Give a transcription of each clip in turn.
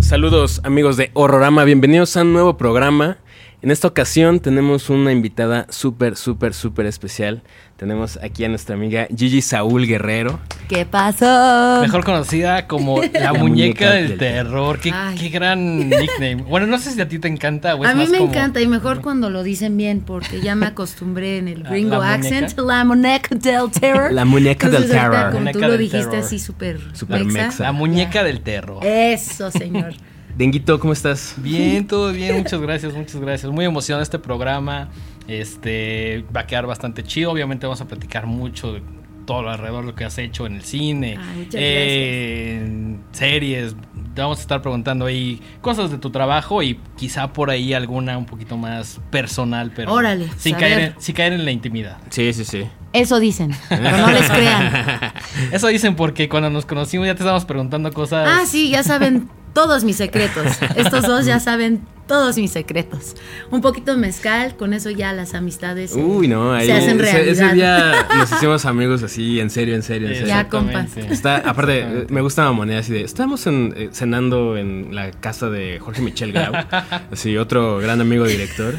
Saludos amigos de Horrorama, bienvenidos a un nuevo programa. En esta ocasión tenemos una invitada súper, súper, súper especial. Tenemos aquí a nuestra amiga Gigi Saúl Guerrero. ¿Qué pasó? Mejor conocida como la, muñeca, muñeca del, del terror. Qué, gran nickname. Bueno, no sé si a ti te encanta o es A mí más me como- encanta y mejor cuando lo dicen bien porque ya me acostumbré en el ¿La- gringo la accent, muñeca? la muñeca del terror. La muñeca del Entonces, terror. Como Muñeca tú lo dijiste terror. así súper mexa. La muñeca Ya. del terror. Eso, señor. Denguito, ¿cómo estás? Bien, todo bien, muchas gracias, muchas gracias. Muy emocionado este programa. Este va a quedar bastante chido. Obviamente vamos a platicar mucho de todo lo alrededor de lo que has hecho en el cine, Ay, muchas en series. Te vamos a estar preguntando ahí cosas de tu trabajo y quizá por ahí alguna un poquito más personal, pero Órale, sin caer, en, sin caer en la intimidad. Sí, sí, sí. Eso dicen, pero no les crean. Eso dicen porque cuando nos conocimos ya te estábamos preguntando cosas. Ah, sí, ya saben todos mis secretos. Estos dos ya saben todos mis secretos. Un poquito de mezcal, con eso ya las amistades Uy, no, ahí se hacen realidad. ese día nos hicimos amigos así, en serio, en serio, en serio. Ya, compas. Está, aparte, eh, me gusta la moneda así de. Estábamos en, eh, cenando en la casa de Jorge Michel Grau, así, otro gran amigo director.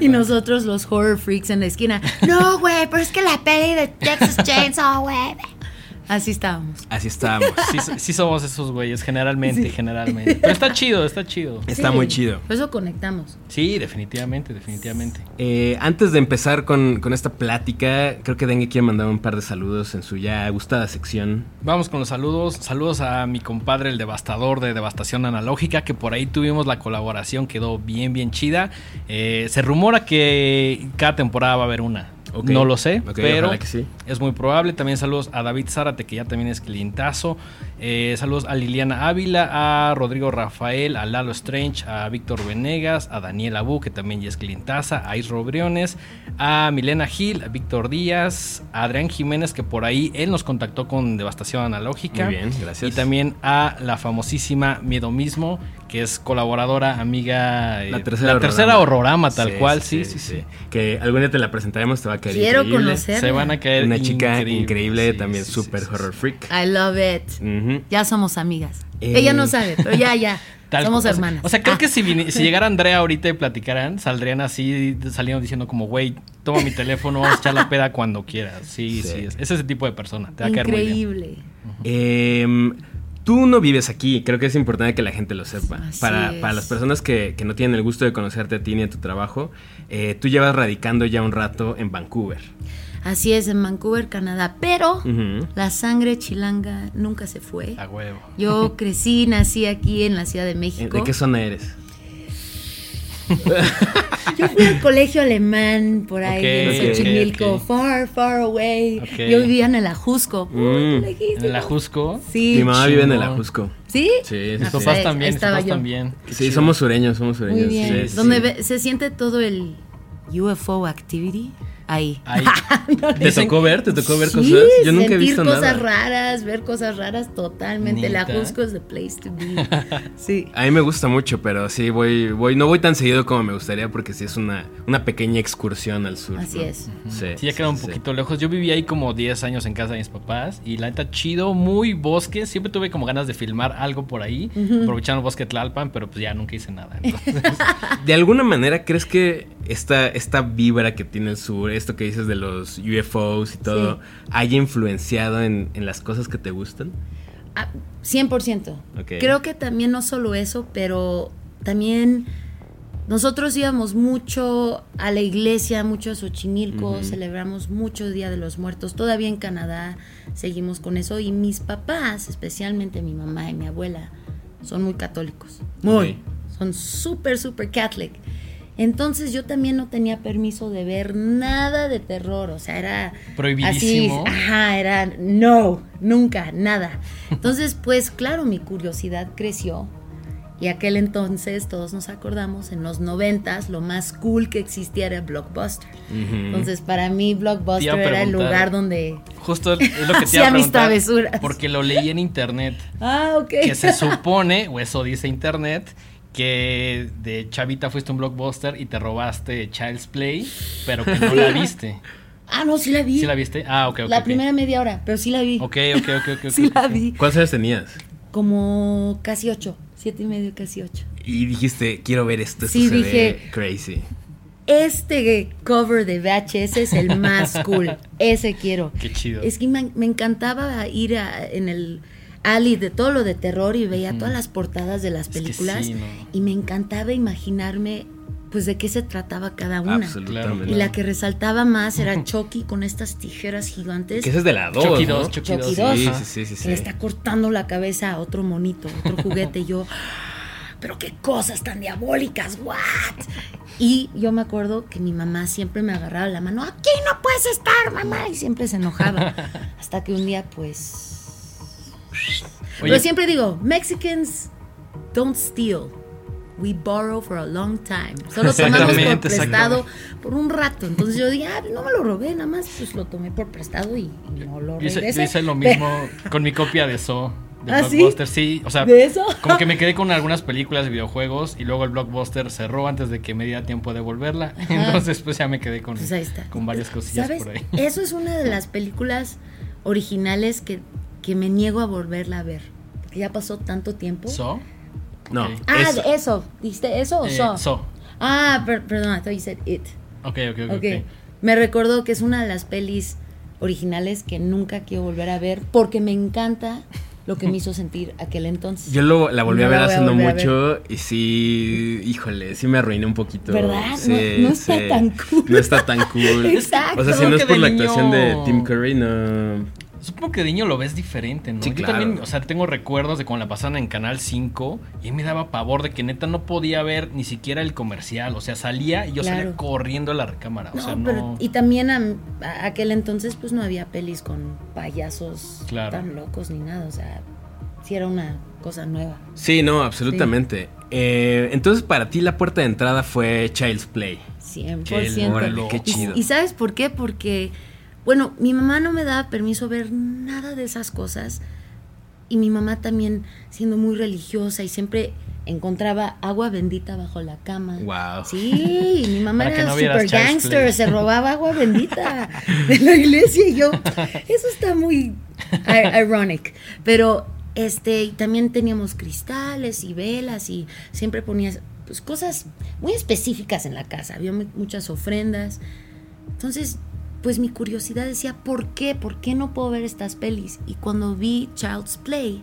Y nosotros los horror freaks en la esquina. No, güey, pero es que la peli de Texas Chainsaw, güey. Así estábamos. Así estábamos. Sí, sí somos esos güeyes, generalmente, generalmente. Pero está chido, está chido. Está Sí, muy chido. Por eso conectamos. Sí, definitivamente, definitivamente. Eh, antes de empezar con, con esta plática, creo que Dengue quiere mandar un par de saludos en su ya gustada sección. Vamos con los saludos. Saludos a mi compadre, el devastador de Devastación Analógica, que por ahí tuvimos la colaboración, quedó bien, bien chida. Eh, se rumora que cada temporada va a haber una. No lo sé, pero sí. es muy probable. También saludos a David Zárate, que ya también es clientazo. Eh, saludos a Liliana Ávila, a Rodrigo Rafael, a Lalo Strange, a Víctor Venegas, a Daniel Abu, que también ya es clientaza, a Isro Briones, a Milena Gil, a Víctor Díaz, a Adrián Jiménez, que por ahí él nos contactó con Devastación Analógica. Muy bien, gracias. Y también a la famosísima Miedo Mismo, que es colaboradora, amiga. eh, La tercera, tercera horrorama, tal Sí, cual, sí sí, sí, Que algún día te la presentaremos, te va a caer Quiero increíble. conocer. Se van a caer. Una chica increíble, sí, también sí. horror freak. I love it. Ya somos amigas. Eh. Ella no sabe, pero ya, ya. Tal- somos o sea- hermanas. O sea, creo Ah, que si, si llegara Andrea ahorita y platicaran, saldrían así, saliendo diciendo como, güey, toma mi teléfono, vamos a echar la peda cuando quieras. Sí, Sí. sí, es, es ese tipo de persona. Te va a caer muy bien. Increíble. Tú no vives aquí, creo que es importante que la gente lo sepa. Para, para las personas que, que no tienen el gusto de conocerte a ti ni a tu trabajo, eh, tú llevas radicando ya un rato en Vancouver. Así es, en Vancouver, Canadá. Pero la sangre chilanga nunca se fue. A huevo. Yo crecí, nací aquí en la Ciudad de ¿Eh, México. ¿De qué zona eres? Yo fui al colegio alemán por ahí Ok, en Xochimilco, ok. far, far away. Yo vivía en el Ajusco. Mm. En el Ajusco. Sí. Mi mamá vive en el. Ajusco. ¿Sí? Sí, sí, Mis sí. papás ahí- también, mis estaba papás yo. también. Sí, somos sureños, somos sureños. Muy bien. sí, sí. Donde ve- se siente todo el UFO activity. Ahí. Ahí. ¿Te Dicen- tocó ver? ¿Te tocó ver Sí, cosas? Yo nunca he visto cosas nada. raras, ver cosas raras totalmente. El ¿Neta? Ajusco es the place to be. Sí. A mí me gusta mucho, pero sí voy, voy, no voy tan seguido como me gustaría porque sí es una, una pequeña excursión al sur. Así ¿no? es. Sí, Sí, ya queda un sí. poquito lejos. Yo viví ahí como 10 años en casa de mis papás y la neta chido, muy bosque. Siempre tuve como ganas de filmar algo por ahí, aprovechando el bosque Tlalpan, pero pues ya nunca hice nada. Entonces, De alguna manera, ¿crees que esta, esta vibra que tiene el sur, esto que dices de los UFOs y todo, Sí. haya influenciado en, en las cosas que te gustan? Ah, 100%. Ok. Creo que también no solo eso, pero también nosotros íbamos mucho a la iglesia, mucho a Xochimilco, celebramos mucho Día de los Muertos. Todavía en Canadá seguimos con eso. Y mis papás, especialmente mi mamá y mi abuela, son muy católicos. Muy. Son súper, súper catholic. Entonces yo también no tenía permiso de ver nada de terror, o sea, era Prohibidísimo. Así, ajá, era no, nunca, nada. Entonces, pues claro, mi curiosidad creció. Y aquel entonces, todos nos acordamos, en los noventas, lo más cool que existía era Blockbuster. Entonces, para mí, Blockbuster era el lugar donde... justo es lo que te iba a mis preguntar. travesuras. Porque lo leí en internet. Ah, ok. Que se supone, o eso dice internet, que de chavita fuiste a un blockbuster y te robaste Child's Play, pero que no la viste. Ah, no, sí la vi. ¿Sí la viste? Ah, ok, ok. la primera media hora, pero sí la vi. Ok, ok, ok, ok. sí la vi. ¿Cuántos años tenías? Como casi ocho. Siete y medio, casi ocho. Y dijiste, quiero ver esto, esto Sí, se dije- ve crazy. Este cover de VHS es el más cool. Ese quiero. Qué chido. Es que me, me encantaba ir a- en el alley de todo lo de terror y veía todas las portadas de las que películas sí, ¿no? y me encantaba imaginarme pues de qué se trataba cada una. Absolutamente. Y la que resaltaba más era Chucky con estas tijeras gigantes Que ese es de la 2, Chucky ¿no? dos, Chucky Chucky dos. dos. Sí, Ajá. sí, sí, sí. le está cortando la cabeza a otro monito, otro juguete. y yo, pero qué cosas tan diabólicas, what? Y yo me acuerdo que mi mamá siempre me agarraba la mano, aquí no puedes estar, mamá, y siempre se enojaba. Hasta que un día, pues. Oye, Pero siempre digo, Mexicans don't steal. We borrow for a long time. Solo tomamos por prestado por un rato. Entonces yo dije, ah, no me lo robé, nada más pues lo tomé por prestado y, y no lo yo hice, regresé. yo hice lo mismo con mi copia de So. De ¿Ah, sí? Blockbuster, sí. O sea, ¿De eso? como que me quedé con algunas películas de videojuegos y luego el Blockbuster cerró antes de que me diera tiempo de devolverla. Entonces, pues ya me quedé con, Pues con varias cosillas ¿Sabes? por ahí. Eso es una de las películas originales que, que me niego a volverla a ver. Porque ya pasó tanto tiempo. So. No. Ah, es- de eso. ¿Diste eso o Eh, so? So. Ah, per- perdón, I thought you said it. Ok, ok, ok. Ok. Me recordó que es una de las pelis originales que nunca quiero volver a ver porque me encanta lo que me hizo sentir aquel entonces. Yo lo, la volví No a ver hace no mucho y sí, híjole, sí me arruiné un poquito. ¿Verdad? Sí, No- no está sí. tan cool. No está tan cool. Exacto. O sea, si no es por la niño- actuación de Tim Curry, no. Supongo que de niño lo ves diferente, ¿no? Sí, Yo claro. también, o sea, tengo recuerdos de cuando la pasaban en Canal 5 y me daba pavor de que neta no podía ver ni siquiera el comercial. O sea, salía y yo salía corriendo a la recámara. O No, sea, pero no. y también a, a aquel entonces pues no había pelis con payasos Claro. tan locos ni nada, o sea, sí era una cosa nueva. Sí, no, absolutamente. Eh, entonces, para ti la puerta de entrada fue Child's Play. 100%. Qué Órale, qué Y- chido. Y, sabes por qué? Porque, bueno, mi mamá no me daba permiso ver nada de esas cosas. Y mi mamá también, siendo muy religiosa y siempre encontraba agua bendita bajo la cama. Wow. Sí, mi mamá Para era no super gangster, se robaba agua bendita de la iglesia y yo, eso está muy ironic. Pero este, y también teníamos cristales y velas y siempre ponías pues, cosas muy específicas en la casa, había mu- muchas ofrendas. Entonces, pues mi curiosidad decía, ¿por qué? ¿Por qué no puedo ver estas pelis? Y cuando vi Child's Play,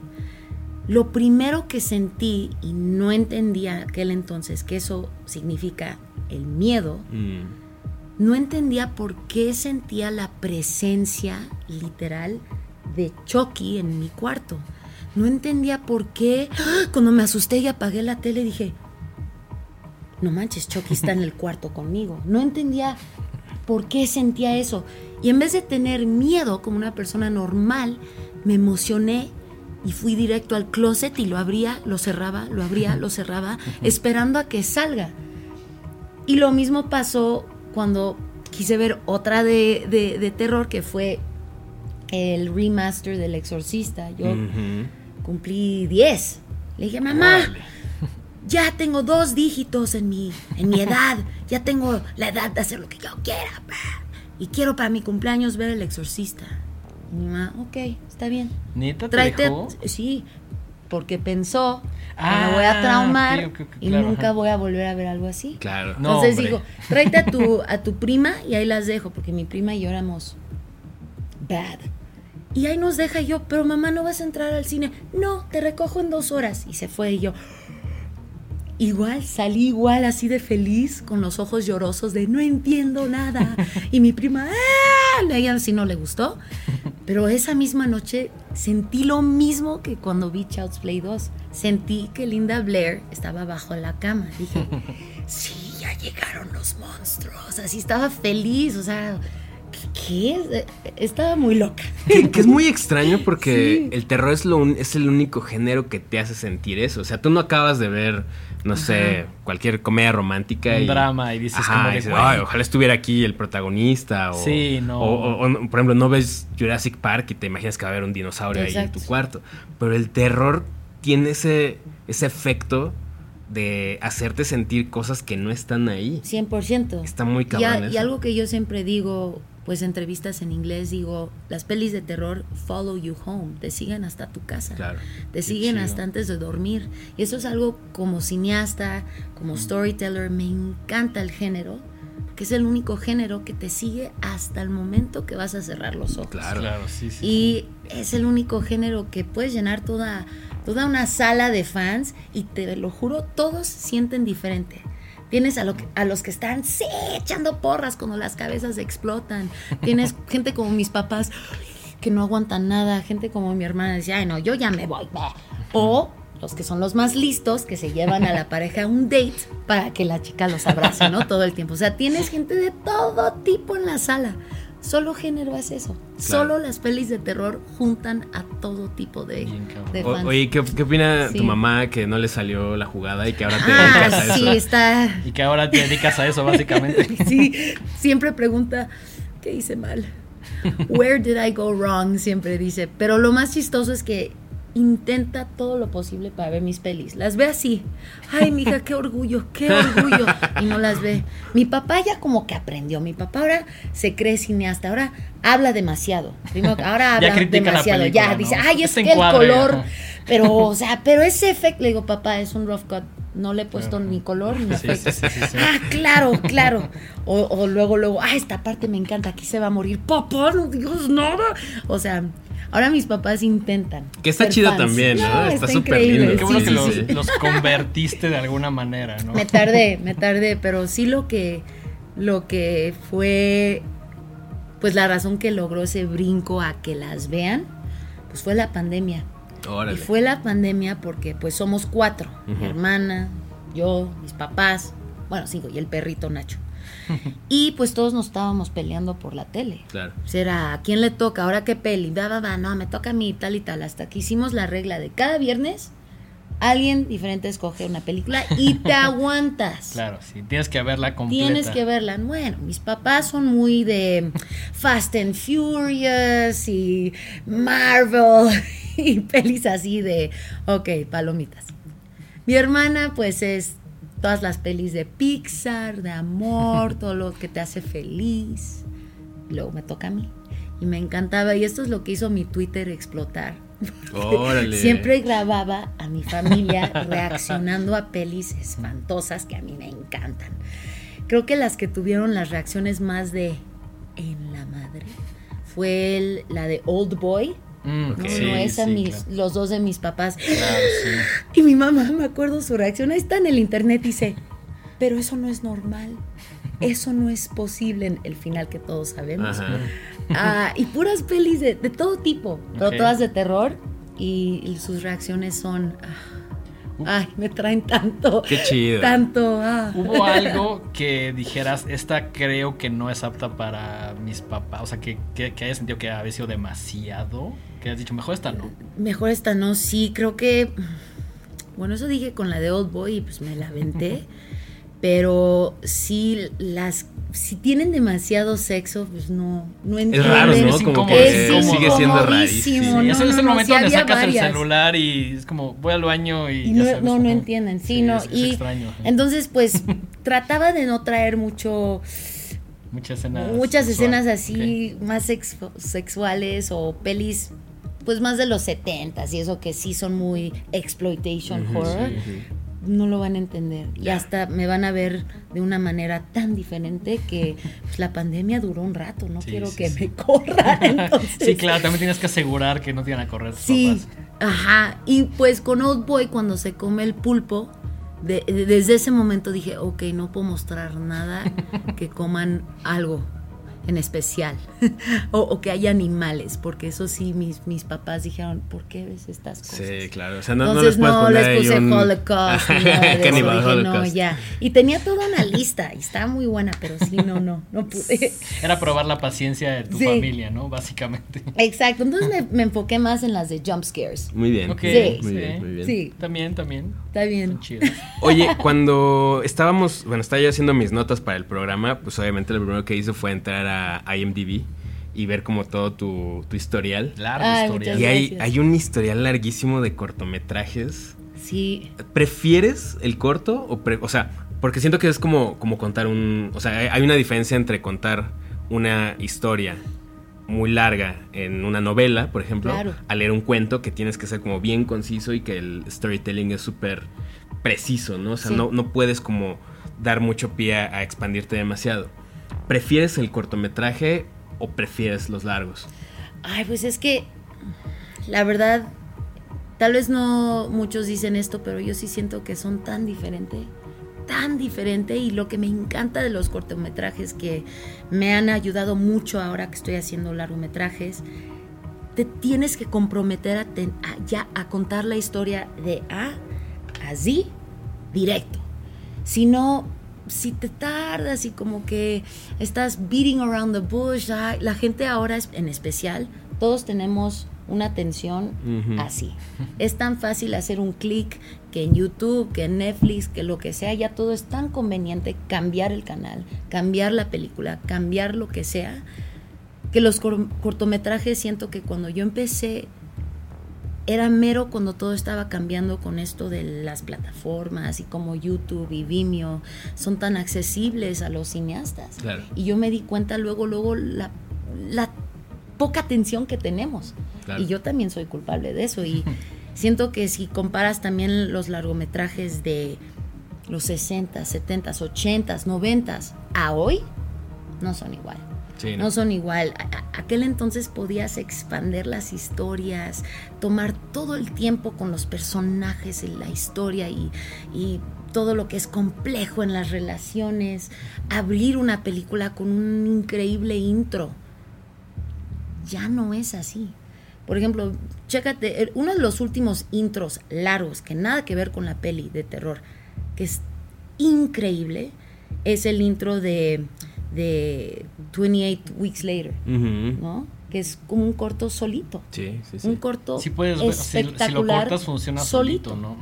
lo primero que sentí, y no entendía aquel entonces que eso significa el miedo, Mm. no entendía por qué sentía la presencia literal de Chucky en mi cuarto. No entendía por qué. ¡Ah! Cuando me asusté y apagué la tele dije, no manches, Chucky está en el cuarto conmigo. No entendía por qué sentía eso. Y en vez de tener miedo como una persona normal, me emocioné y fui directo al closet y lo abría, lo cerraba, lo abría, lo cerraba, esperando a que salga. Y lo mismo pasó cuando quise ver otra de, de- de terror que fue el remaster del Exorcista. Yo cumplí 10. Le dije, mamá. Ya tengo dos dígitos en mi, en mi edad. Ya tengo la edad de hacer lo que yo quiera. pa. Y quiero para mi cumpleaños ver el Exorcista. Y mi mamá, ok, está bien. ¿Neta te dejó? Sí, porque pensó, Ah, me voy a traumar ok, ok, y claro, nunca ajá. voy a volver a ver algo así. Claro. No, Entonces hombre. digo, tráete a tu, a tu prima y ahí las dejo, porque mi prima y yo éramos bad. Y ahí nos deja y yo, pero mamá, ¿no vas a entrar al cine? No, te recojo en dos horas. Y se fue y yo, igual, salí igual, así de feliz, con los ojos llorosos de no entiendo nada. Y mi prima, ¡ah! A ella sí no le gustó. Pero esa misma noche sentí lo mismo que cuando vi Child's Play 2. Sentí que Linda Blair estaba bajo la cama. Dije, sí, ya llegaron los monstruos. Así estaba feliz, o sea, ¿qué? qué? Estaba muy loca. Que, que es muy extraño porque Sí. el terror es, lo un- es el único género que te hace sentir eso. O sea, tú no acabas de ver, no sé, cualquier comedia romántica. Un y, drama y dices Ajá, como y dices. "Ay, ojalá estuviera aquí el protagonista. O, Sí, no. O, o- o, por ejemplo, no ves Jurassic Park y te imaginas que va a haber un dinosaurio ahí en tu cuarto. Pero el terror tiene ese, ese efecto de hacerte sentir cosas que no están ahí. 100%. Está muy Y, cabrón y algo que yo siempre digo, pues entrevistas en inglés, digo, las pelis de terror follow you home, te siguen hasta tu casa. Claro. Te siguen chido. hasta antes de dormir. Y eso es algo como cineasta, como storyteller, me encanta el género, que es el único género que te sigue hasta el momento que vas a cerrar los ojos. Claro. Claro, sí, sí. Y es el único género que puedes llenar toda, toda una sala de fans y te lo juro, todos sienten diferente. Tienes a, lo que- a los que están sí, echando porras cuando las cabezas explotan. Tienes gente como mis papás que no aguantan nada. Gente como mi hermana decía, ay no, yo ya me voy. ve". O los que son los más listos que se llevan a la pareja a un date para que la chica los abrace, ¿no? Todo el tiempo. O sea, tienes gente de todo tipo en la sala. Solo género es eso. Solo las pelis de terror juntan a todo tipo de, de O- oye, ¿qué, qué opina Sí. tu mamá que no le salió la jugada y que ahora te dedicas ah, a sí, eso? está. Y que ahora te dedicas a eso, básicamente. Sí, siempre pregunta, ¿qué hice mal? Where did I go wrong? Siempre dice. Pero lo más chistoso es que intenta todo lo posible para ver mis pelis. Las ve así. Ay, mija, qué orgullo, qué orgullo. Y no las ve. Mi papá ya como que aprendió. Mi papá ahora se cree cineasta. Ahora habla demasiado. Primero, ahora habla demasiado. película, ya ¿no? dice, ay, es Este que el color. Pero, o sea, pero ese efecto, le digo, papá, es un rough cut. No le he puesto ni color ni Sí, efecto. sí, sí, sí, sí. Ah, claro, claro. O, o luego, luego, ah, esta parte me encanta, aquí se va a morir. Papá, no digas nada. O sea, ahora mis papás intentan. Que está chido fans. también, ¿no? Está súper increíble, lindo. Qué bueno sí, que sí, los, sí. los convertiste de alguna manera, ¿no? Me tardé, me tardé, pero sí lo que, lo que fue, pues la razón que logró ese brinco a que las vean, pues fue la pandemia. Órale. Y fue la pandemia porque pues somos cuatro, mi hermana, yo, mis papás, bueno, cinco, y el perrito Nacho. y pues todos nos estábamos peleando por la tele. Claro. Era, ¿a quién le toca? ¿Ahora qué peli? Va, va, va, no, me toca a mí, tal y tal. Hasta que hicimos la regla de cada viernes, alguien diferente escoge una película y te aguantas. Claro, sí. Tienes que verla completa. Tienes que verla. Bueno, mis papás son muy de Fast and Furious y Marvel y pelis así de, ok, palomitas. Mi hermana pues es todas las pelis de Pixar, de amor, todo lo que te hace feliz. Luego me toca a mí. Y me encantaba. Y esto es lo que hizo mi Twitter explotar. Órale. Siempre grababa a mi familia reaccionando a pelis espantosas que a mí me encantan. Creo que las que tuvieron las reacciones más de en la madre fue el- la de Old Boy. Mm, No, esa sí, mis, claro. los dos de mis papás. Claro, sí. Y mi mamá, me acuerdo su reacción, ahí está en el internet, dice, pero eso no es normal, eso no es posible en el final que todos sabemos. Ah, y puras pelis de, de todo tipo, pero todas de terror y, y sus reacciones son, ah, ay, me traen tanto, Qué chido. tanto, ah. ¿Hubo algo que dijeras, esta creo que no es apta para mis papás? O sea, que, que, que hayas sentido que había sido demasiado. Que has dicho, mejor esta no. Mejor esta no, sí, creo que. Bueno, eso dije con la de Old Boy y pues me la aventé. pero sí, las. Si tienen demasiado sexo, pues no, no Es entienden. raro, ¿no? Es Como que es sigue siendo rarísimo. Y no, ese es no, el no, momento sí donde sacas varias. el celular y es como, voy al baño y. Y ya no, sabes, no, no como- entienden, sí, no. es- es y extraño. entonces, pues, trataba de no traer mucho, Muchas escenas. muchas sexuales. escenas así más sex- sexuales o pelis, pues más de los 70 y eso que sí son muy exploitation Ujú, horror. sí. No lo van a entender. Y hasta me van a ver de una manera tan diferente que pues, la pandemia duró un rato. No Sí, quiero sí, que sí. me corran. Entonces, sí, claro, también tienes que asegurar que no te van a correr Sí, papás. ajá. Y pues con Old Boy, cuando se come el pulpo, de- de- desde ese momento dije, ok, no puedo mostrar nada que coman algo en especial o, o que haya animales, porque eso sí, mis, mis papás dijeron, ¿por qué ves estas cosas? Sí, claro. O sea, no, no Entonces les puedes no, poner les puse un... Holocaust. no, Holocaust. ya. Y tenía toda una lista y estaba muy buena, pero sí, no, no, no pude. Era probar la paciencia de tu Sí. familia, ¿no? Básicamente. Exacto, entonces me, me enfoqué más en las de jump scares. Muy bien. Ok, Sí. Muy bien, muy bien. Sí, También, también. está bien. Oye, cuando estábamos, bueno, estaba yo haciendo mis notas para el programa, pues obviamente lo primero que hice fue entrar a IMDb y ver como todo tu, tu historial. Larga Ay, historia. muchas Y hay, un historial larguísimo de cortometrajes Sí. ¿Prefieres el corto? O, pre- o sea, porque siento que es como, como contar un... O sea, hay- hay una diferencia entre contar una historia muy larga en una novela, por ejemplo, Claro. a leer un cuento que tienes que ser como bien conciso y que el storytelling es súper preciso, ¿no? O sea, Sí. no, no puedes como dar mucho pie a, a expandirte demasiado. ¿Prefieres el cortometraje o prefieres los largos? Ay, pues es que la verdad, tal vez no muchos dicen esto, pero yo sí siento que son tan diferentes, tan diferente y lo que me encanta de los cortometrajes que me han ayudado mucho ahora que estoy haciendo largometrajes, te tienes que comprometer a, ya a contar la historia de A a Z directo. Si no, si te tardas y como que estás beating around the bush, ay, la gente ahora es- en especial, todos tenemos una atención así. Es tan fácil hacer un clic que en YouTube, que en Netflix, que lo que sea, ya todo es tan conveniente cambiar el canal, cambiar la película, cambiar lo que sea, que los cor- cortometrajes siento que cuando yo empecé era mero cuando todo estaba cambiando con esto de las plataformas y como YouTube y Vimeo son tan accesibles a los cineastas. Claro. Y yo me di cuenta luego, luego la, la poca atención que tenemos. Claro. Y yo también soy culpable de eso. Y siento que si comparas también los largometrajes de los 60, 70, 80, 90 a hoy, no son igual. No son igual. Aquel entonces podías expander las historias, tomar todo el tiempo con los personajes en la historia y, y todo lo que es complejo en las relaciones, abrir una película con un increíble intro. Ya no es así. Por ejemplo, chécate, uno de los últimos intros largos, que nada que ver con la peli de terror, que es increíble, es el intro de, de 28 Weeks Later, Ujú. ¿no? Que es como un corto solito. Sí, sí, sí. Un corto Si puedes ver, si, si lo espectacular, cortas funciona solito, ¿no?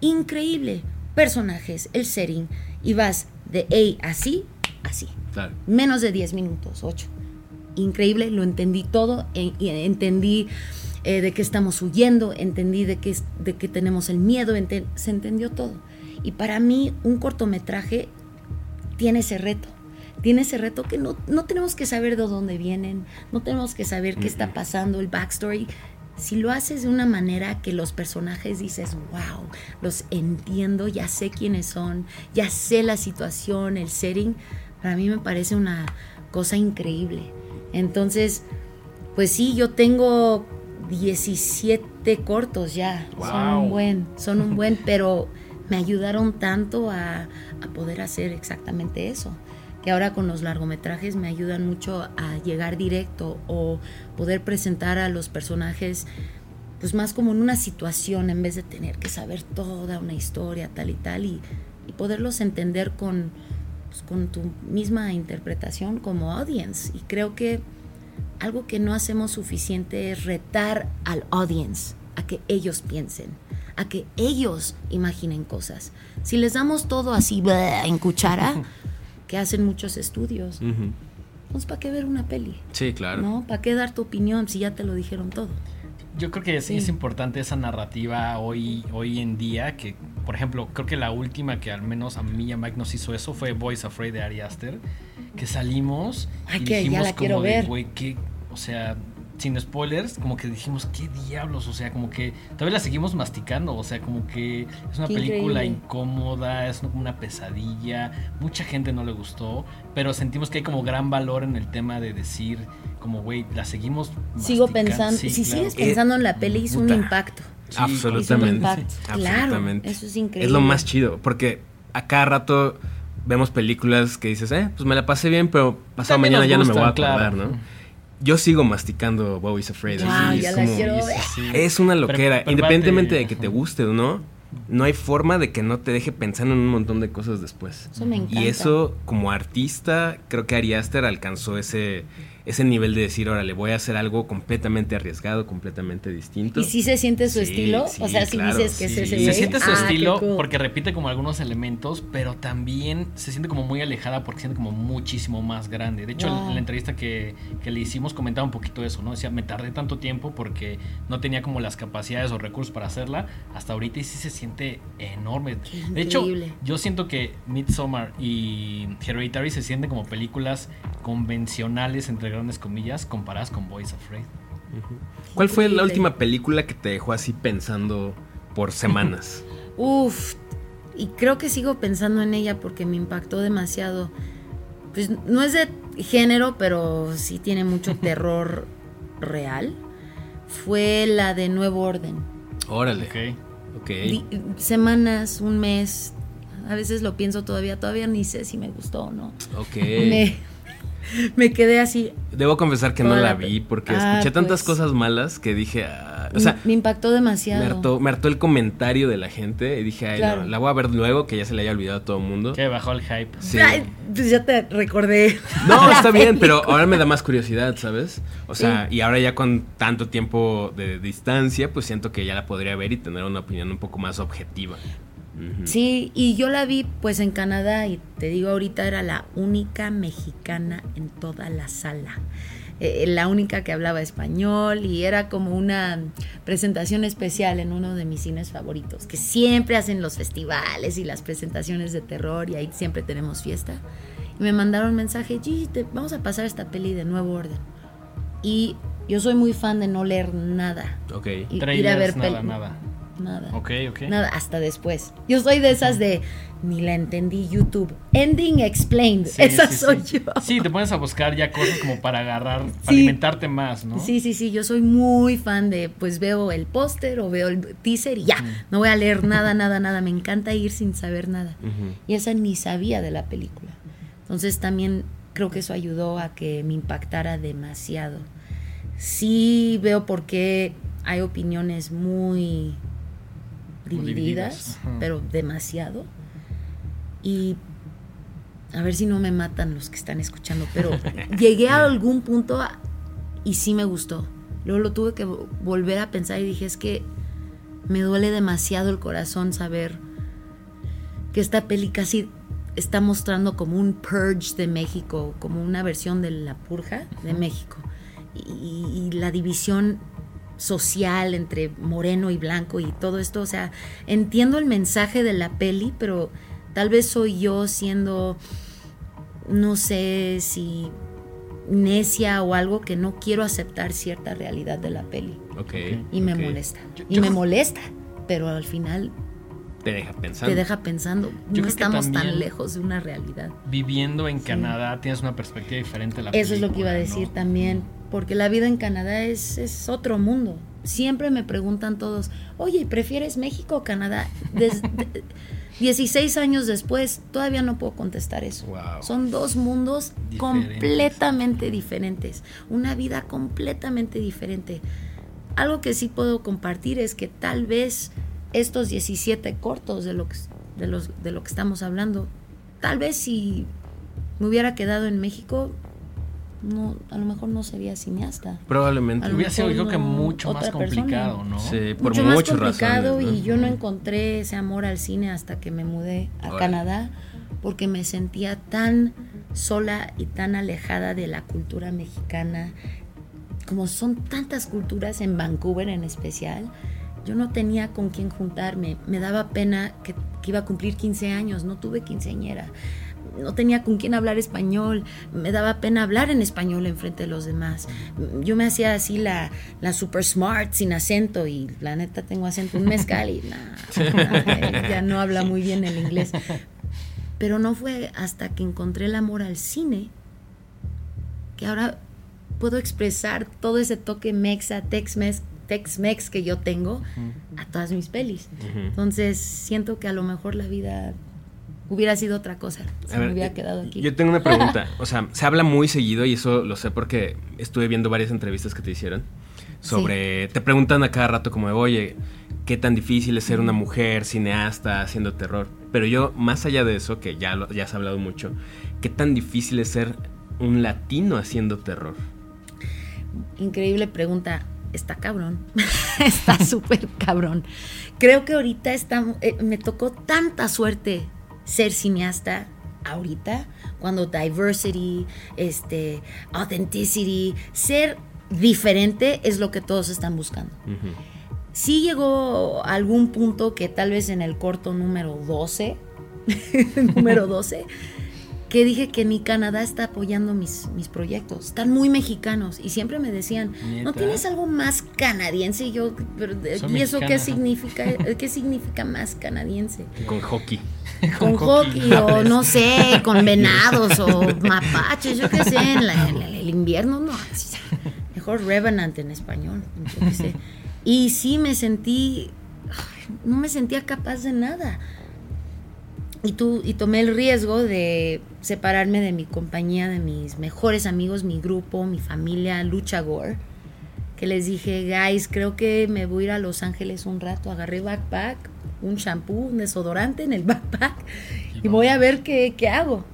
Increíble. Personajes, el setting, y vas de A a C, así. Claro. Menos de 10 minutos, 8. Increíble, lo entendí todo, e- y entendí eh, de qué estamos huyendo, entendí de qué, de qué tenemos el miedo, ente- se entendió todo. Y para mí un cortometraje tiene ese reto. Tiene ese reto que no, no tenemos que saber de dónde vienen, no tenemos que saber qué está pasando, el backstory. Si lo haces de una manera que los personajes dices, wow, los entiendo, ya sé quiénes son, ya sé la situación, el setting, para mí me parece una cosa increíble. Entonces, pues sí, yo tengo 17 cortos ya, son Wow. un buen, son un buen, pero me ayudaron tanto a, a poder hacer exactamente eso. Que ahora con los largometrajes me ayudan mucho a llegar directo o poder presentar a los personajes pues más como en una situación en vez de tener que saber toda una historia tal y tal y, poderlos entender con, pues, con tu misma interpretación como audience. Y creo que algo que no hacemos suficiente es retar al audience a que ellos piensen, a que ellos imaginen cosas. Si les damos todo así en cuchara, que hacen muchos estudios, Ujú. pues ¿para qué ver una peli? Sí, claro. ¿No? ¿Para qué dar tu opinión si ya te lo dijeron todo? Yo creo que sí, Sí. es importante esa narrativa hoy, hoy en día, que por ejemplo, creo que la última que al menos a mí y a Mike nos hizo eso fue Boys Afraid de Ari Aster, que salimos Ay, y que ya dijimos la como quiero de, ver. güey, que, o sea, sin spoilers, como que dijimos, ¿qué diablos? O sea, como que todavía la seguimos masticando, o sea, como que es una Qué película increíble. incómoda, es como una pesadilla, mucha gente no le gustó, pero sentimos que hay como gran valor en el tema de decir, como, güey, la seguimos Sigo masticando". pensando, Sí, si claro. sigues pensando en la peli, hizo un puta. impacto. Sí, Absolutamente. Hizo un impacto. Claro, Absolutamente. eso es increíble. Es lo más chido, porque a cada rato vemos películas que dices, eh, pues me la pasé bien, pero pasado También mañana ya no me voy a acordar, claro. ¿no? Yo sigo masticando Bowie's Afraid. Así, ya es, la como- quiero ver. es una loquera. Independientemente de que te guste o no, no hay forma de que no te deje pensando en un montón de cosas después. Eso me encanta. Y eso, como artista, creo que Ari Aster alcanzó ese, ese nivel de decir, órale, voy a hacer algo completamente arriesgado, completamente distinto. ¿Y si se siente su Sí, estilo? sí, o sea, si claro, dices que sí. es ese Se siente su ah, estilo cool. porque repite como algunos elementos, pero también se siente como muy alejada porque se siente como muchísimo más grande. De hecho, en- Wow. en la entrevista que, que le hicimos comentaba un poquito eso, ¿no? Decía, me tardé tanto tiempo porque no tenía como las capacidades o recursos para hacerla hasta ahorita y sí se siente enorme. Qué De hecho, increíble. yo siento que Midsommar y Hereditary se sienten como películas convencionales, entre grandes comillas, comparadas con Boys Afraid. ¿Cuál fue la última película que te dejó así pensando por semanas? Uf, y creo que sigo pensando en ella porque me impactó demasiado. Pues no es de género, pero sí tiene mucho terror real. Fue la de Nuevo Orden. Órale. Ok. Ok. Di- semanas, un mes. A veces lo pienso todavía, todavía ni sé si me gustó o no. Ok. Me, me quedé así. Debo confesar que no la vi porque Ah, escuché tantas pues. cosas malas que dije, ah, o sea, me impactó demasiado. me hartó, me hartó el comentario de la gente y dije, ay, Claro. no, la voy a ver luego que ya se le haya olvidado a todo el mundo. Que bajó el hype. Sí. Ay, pues ya te recordé. No, está bien, pero ahora me da más curiosidad, ¿sabes? O sea, y ahora ya con tanto tiempo de distancia, pues siento que ya la podría ver y tener una opinión un poco más objetiva. Ujú. Sí, y yo la vi pues en Canadá y te digo ahorita era la única mexicana en toda la sala. Eh, la única que hablaba español y era como una presentación especial en uno de mis cines favoritos, que siempre hacen los festivales y las presentaciones de terror y ahí siempre tenemos fiesta. Y me mandaron un mensaje, Gigi, te- vamos a pasar esta peli de Nuevo Orden. Y yo soy muy fan de no leer nada. Ok. Y ir a Trailers, ver nada, nada. Nada. Ok, ok. Nada, hasta después. Yo soy de esas de ni la entendí YouTube. Ending explained. Sí, Esa sí, soy sí. yo. Sí, te pones a buscar ya cosas como para agarrar, para Sí. alimentarte más, ¿no? Sí, sí, sí, yo soy muy fan de, pues veo el póster o veo el teaser y ya, no voy a leer nada, nada, nada, me encanta ir sin saber nada. Y esa ni sabía de la película. Entonces también creo que eso ayudó a que me impactara demasiado. Sí veo por qué hay opiniones Muy divididas, pero demasiado. Y a ver si no me matan los que están escuchando, pero llegué a algún punto a- y sí me gustó. Luego lo tuve que vo- volver a pensar y dije, es que me duele demasiado el corazón saber que esta peli casi está mostrando como un purge de México, como una versión de la purja de México. Y, y la división social entre moreno y blanco y todo esto, o sea, entiendo el mensaje de la peli, pero tal vez soy yo siendo, no sé si necia o algo que no quiero aceptar cierta realidad de la peli. Ok. Y me molesta. Yo- y yo me molesta, pero al final Te deja pensando. te deja pensando, Yo no estamos tan lejos de una realidad. Viviendo en Canadá tienes una perspectiva diferente de la Eso es lo que iba a decir ¿no? también, porque la vida en Canadá es, es otro mundo. Siempre me preguntan todos, oye, ¿prefieres México o Canadá? Desde 16 años después, todavía no puedo contestar eso. Wow. Son dos mundos Diferentes. completamente diferentes, una vida completamente diferente. Algo que sí puedo compartir es que tal vez estos 17 cortos de lo que, de los, de lo que estamos hablando, tal vez si me hubiera quedado en México, no, a lo mejor no sería cineasta. Probablemente. Hubiera sido, yo creo que mucho más otra persona. complicado, ¿no? Sí, por Mucho más complicado razones, ¿no? y yo no encontré ese amor al cine hasta que me mudé a Órale. Canadá porque me sentía tan sola y tan alejada de la cultura mexicana. Como son tantas culturas en Vancouver en especial, yo no tenía con quién juntarme. Me daba pena que, que iba a cumplir 15 años, no tuve quinceañera. No tenía con quién hablar español, me daba pena hablar en español en frente de los demás. Yo me hacía así la, la super smart sin acento y la neta tengo acento un mezcal y nah, ya no habla muy bien el inglés. Pero no fue hasta que encontré el amor al cine que ahora puedo expresar todo ese toque mexa, tex-mex, tex-mex que yo tengo a todas mis pelis. Entonces siento que a lo mejor la vida hubiera sido otra cosa ver, me hubiera eh, quedado aquí. Yo tengo una pregunta. O sea, se habla muy seguido y eso lo sé porque estuve viendo varias entrevistas que te hicieron. Sobre. Te preguntan a cada rato, como de, oye, ¿qué tan difícil es ser una mujer cineasta haciendo terror? Pero yo, más allá de eso, que ya, lo, ya has hablado mucho, ¿qué tan difícil es ser un latino haciendo terror? increíble pregunta. Está cabrón. está súper cabrón. Creo que ahorita está, eh, me tocó tanta suerte ser cineasta ahorita, cuando diversity, este, authenticity, ser diferente es lo que todos están buscando. Sí llegó a algún punto que tal vez en el corto número 12, número 12, que dije que mi Canadá está apoyando mis, mis proyectos. Están muy mexicanos y siempre me decían, ¿no tienes algo más canadiense? Y yo, ¿y eso qué significa? ¿Qué significa más canadiense? Con hockey. Con, hockey, o no sé, con venados o mapaches, yo qué sé, en, el invierno no. Mejor Revenant en español, yo qué sé. Y sí me sentí, no me sentía capaz de nada. Y, tú, y tomé el riesgo de separarme de mi compañía, de mis mejores amigos, mi grupo, mi familia, Lucha Gore. Que les dije, guys, creo que me voy a ir a Los Ángeles un rato. Agarré backpack, un shampoo, un desodorante en el backpack y voy a ver qué, qué hago.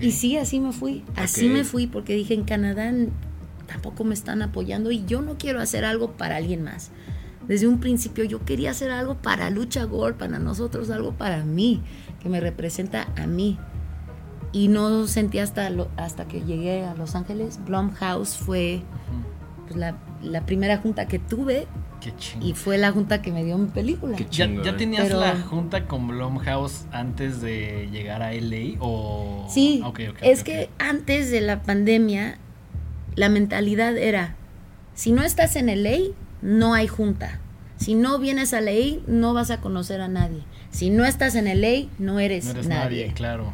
Y sí, así me fui. Así me fui porque dije, en Canadá tampoco me están apoyando y yo no quiero hacer algo para alguien más. Desde un principio yo quería hacer algo para Lucha Gore, para nosotros, algo para mí que me representa a mí. Y no sentí hasta, hasta que llegué a Los Ángeles. Blumhouse fue pues, la, la, primera junta que tuve. Y fue la junta que me dio mi película. ¿Ya, ¿Ya, tenías la junta con Blumhouse antes de llegar a LA? O... Sí, es que antes de la pandemia la mentalidad era, si no estás en LA, no hay junta. Si no vienes a LA, no vas a conocer a nadie. Si no estás en LA, no eres, no eres nadie. Claro.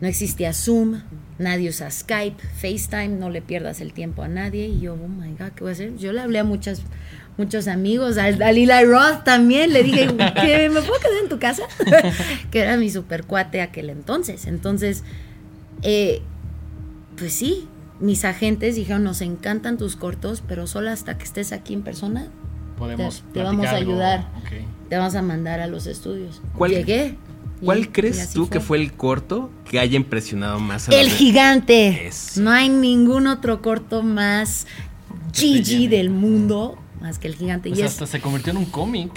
No existía Zoom, nadie usa Skype, FaceTime, no le pierdas el tiempo a nadie. Y yo, oh my God, ¿qué voy a hacer? Yo le hablé a muchas, muchos amigos, a Dalila Roth también, le dije, ¿que ¿me puedo quedar en tu casa? que era mi super cuate aquel entonces. Entonces, eh, pues sí, mis agentes dijeron, nos encantan tus cortos, pero solo hasta que estés aquí en persona Podemos te, vamos a ayudar. Te vamos a mandar a los estudios. ¿Cuál, Llegué. ¿Cuál crees tú que fue el corto que haya impresionado más a El gigante. No hay ningún otro corto más GG del mundo más que el gigante. y hasta se convirtió en un cómic.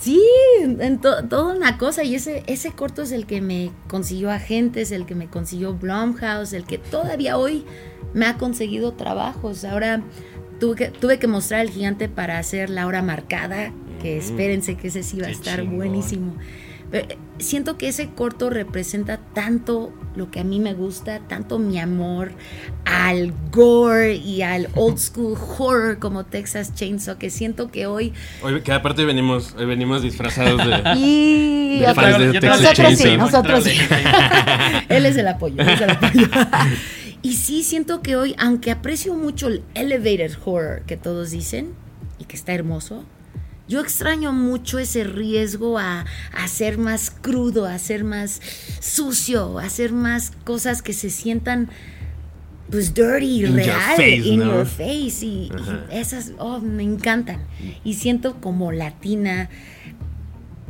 Sí, en toda una cosa. Y ese, ese corto es el que me consiguió agentes, el que me consiguió Blumhouse, el que todavía hoy me ha conseguido trabajos. Ahora tuve que, tuve que mostrar el gigante para hacer la hora marcada, que mm. espérense que ese sí va a estar buenísimo. Eh, siento que ese corto representa tanto lo que a mí me gusta, tanto mi amor al gore y al old school horror como Texas Chainsaw, que siento que hoy... Hoy, que aparte venimos, hoy venimos disfrazados de... Y nosotros sí, nosotros sí. él es el apoyo, él es el apoyo. y sí, siento que hoy, aunque aprecio mucho el elevated horror que todos dicen, y que está hermoso, yo extraño mucho ese riesgo a, a, ser más crudo, a ser más sucio, a hacer más cosas que se sientan pues dirty, in real, in your face. Y, esas, oh, me encantan. Y siento como latina,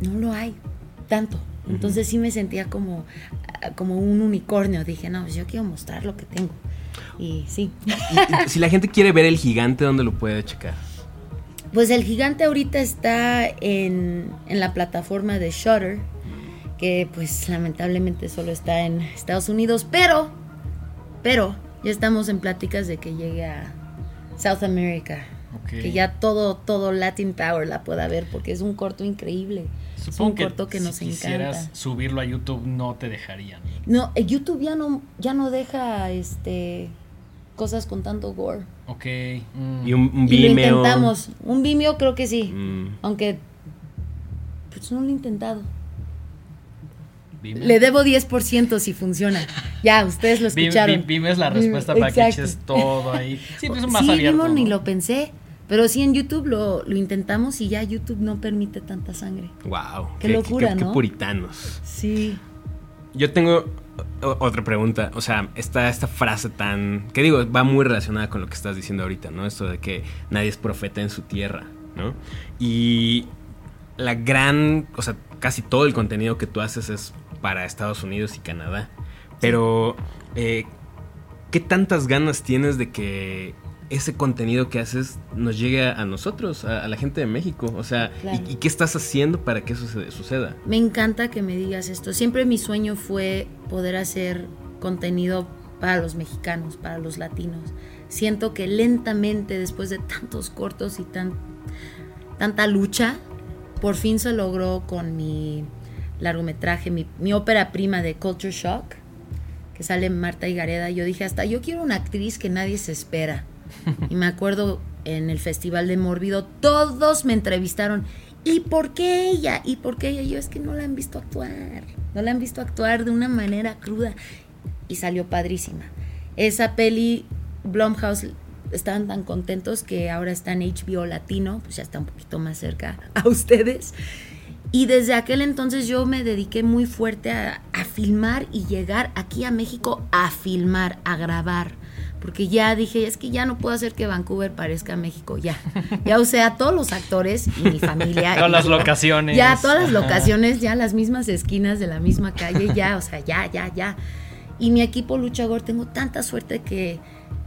no lo hay tanto. Entonces sí me sentía como, como un unicornio. Dije, no, pues yo quiero mostrar lo que tengo. Y sí. si la gente quiere ver el gigante, ¿dónde lo puede checar? Pues el gigante ahorita está en, en la plataforma de Shutter, que pues lamentablemente solo está en Estados Unidos, pero, pero ya estamos en pláticas de que llegue a South America. Que ya todo, todo Latin Power la pueda ver, porque es un corto increíble. es un corto que nos encanta. subirlo a YouTube no te dejarían. No, eh, YouTube ya no, ya no deja este cosas con tanto gore. Ok. Mm. Y un, Vimeo. Y lo intentamos. Un Vimeo creo que sí. Mm. Aunque, pues no lo he intentado. Le debo 10% si funciona. Ya, ustedes lo escucharon. Vimeo es la respuesta para que eches todo ahí. Sí, pues más sí, Vimeo ni lo pensé. Pero sí en YouTube lo, lo, intentamos y ya YouTube no permite tanta sangre. Wow. Qué, locura, ¿no? Qué puritanos. Sí. Yo tengo otra pregunta, o sea, está esta frase tan, que digo, va muy relacionada con lo que estás diciendo ahorita, ¿no? Esto de que nadie es profeta en su tierra, ¿no? Y la gran, o sea, casi todo el contenido que tú haces es para Estados Unidos y Canadá, pero eh, ¿qué tantas ganas tienes de que ese contenido que haces nos llegue a nosotros, a, la gente de México. O sea, y, qué estás haciendo para que eso suceda? Me encanta que me digas esto. Siempre mi sueño fue poder hacer contenido para los mexicanos, para los latinos. Siento que lentamente, después de tantos cortos y tan, tanta lucha, por fin se logró con mi largometraje, mi, mi ópera prima de Culture Shock, que sale Marta Gareda. Yo dije, hasta yo quiero una actriz que nadie se espera. Y me acuerdo en el Festival de Mórbido, todos me entrevistaron. ¿Y por qué ella? ¿Y por qué ella? Yo es que no la han visto actuar. No la han visto actuar de una manera cruda. Y salió padrísima. Esa peli, Blumhouse, estaban tan contentos que ahora está en HBO Latino, pues ya está un poquito más cerca a ustedes. Y desde aquel entonces yo me dediqué muy fuerte a, a filmar y llegar aquí a México a filmar, a grabar porque ya dije, es que ya no puedo hacer que Vancouver parezca México, ya. Ya usé a todos los actores y mi familia. todas las locaciones. Ya, todas las locaciones, ya las mismas esquinas de la misma calle, ya, o sea, ya, ya, ya. Y mi equipo Luchagor, tengo tanta suerte que,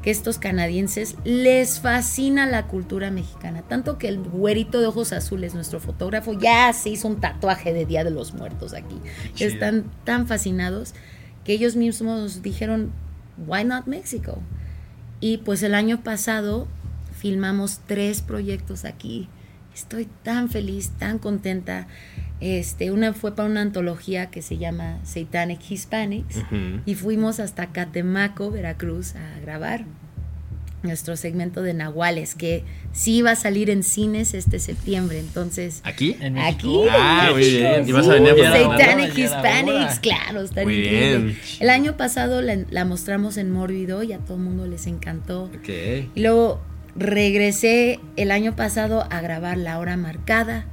que estos canadienses les fascina la cultura mexicana. Tanto que el güerito de ojos azules, nuestro fotógrafo, ya se hizo un tatuaje de Día de los Muertos aquí. Están tan fascinados que ellos mismos dijeron, why not Mexico? Y pues el año pasado filmamos tres proyectos aquí. Estoy tan feliz, tan contenta. Este, una fue para una antología que se llama Satanic Hispanics y fuimos hasta Catemaco, Veracruz, a grabar nuestro segmento de Nahuales, que sí va a salir en cines este septiembre. Entonces, ¿aquí? ¿En aquí. Ah, muy bien. ¿Y vas a venir a Satanic Hispanics, claro, está muy bien. El año pasado la, mostramos en Mórbido y a todo el mundo les encantó. Okay. Y luego regresé el año pasado a grabar La Hora Marcada,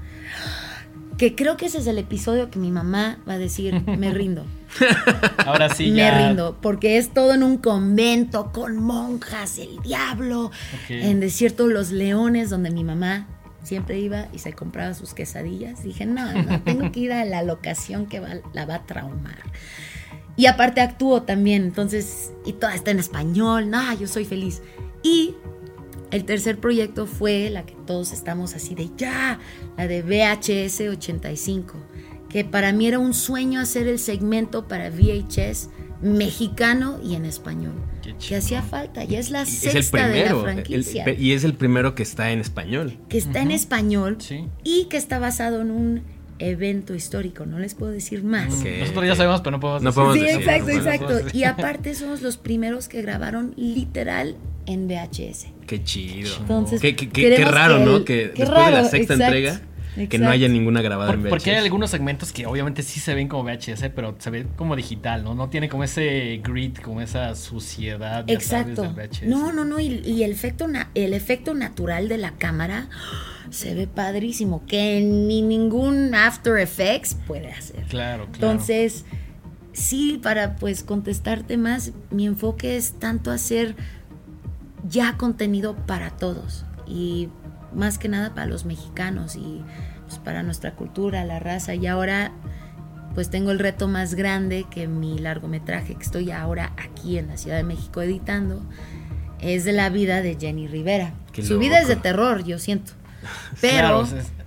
que creo que ese es el episodio que mi mamá va a decir, me rindo. Ahora sí. Me rindo, porque es todo en un convento con monjas, el diablo, en Desierto Los Leones, donde mi mamá siempre iba y se compraba sus quesadillas. Dije, no, no, tengo que ir a la locación que la va a traumar. Y aparte actúo también, entonces, y toda está en español, no, yo soy feliz. Y el tercer proyecto fue la que todos estamos así de ya, la de VHS 85 que para mí era un sueño hacer el segmento para VHS mexicano y en español. Que hacía falta, ya es la sexta de la franquicia. y es el primero que está en español. Que está en español y que está basado en un evento histórico, no les puedo decir más. Nosotros ya sabemos, pero no podemos, no decir. Sí, exacto, exacto. Y aparte somos los primeros que grabaron literal en VHS. Qué chido. Entonces, qué, qué, raro, ¿no? Que después de la sexta entrega que no haya ninguna grabada en VHS. Porque hay algunos segmentos que obviamente sí se ven como VHS, pero se ve como digital, ¿no? No tiene como ese grid, como esa suciedad. Exacto. No, no, no. Y, el, efecto el efecto natural de la cámara se ve padrísimo, que ni ningún After Effects puede hacer. Claro, claro. Entonces, sí, para pues contestarte más, mi enfoque es tanto hacer ya contenido para todos. Y más que nada para los mexicanos y pues, para nuestra cultura, la raza. Y ahora pues tengo el reto más grande que mi largometraje que estoy ahora aquí en la Ciudad de México editando es de la vida de Jenny Rivera. Su vida es de terror, yo siento. Pero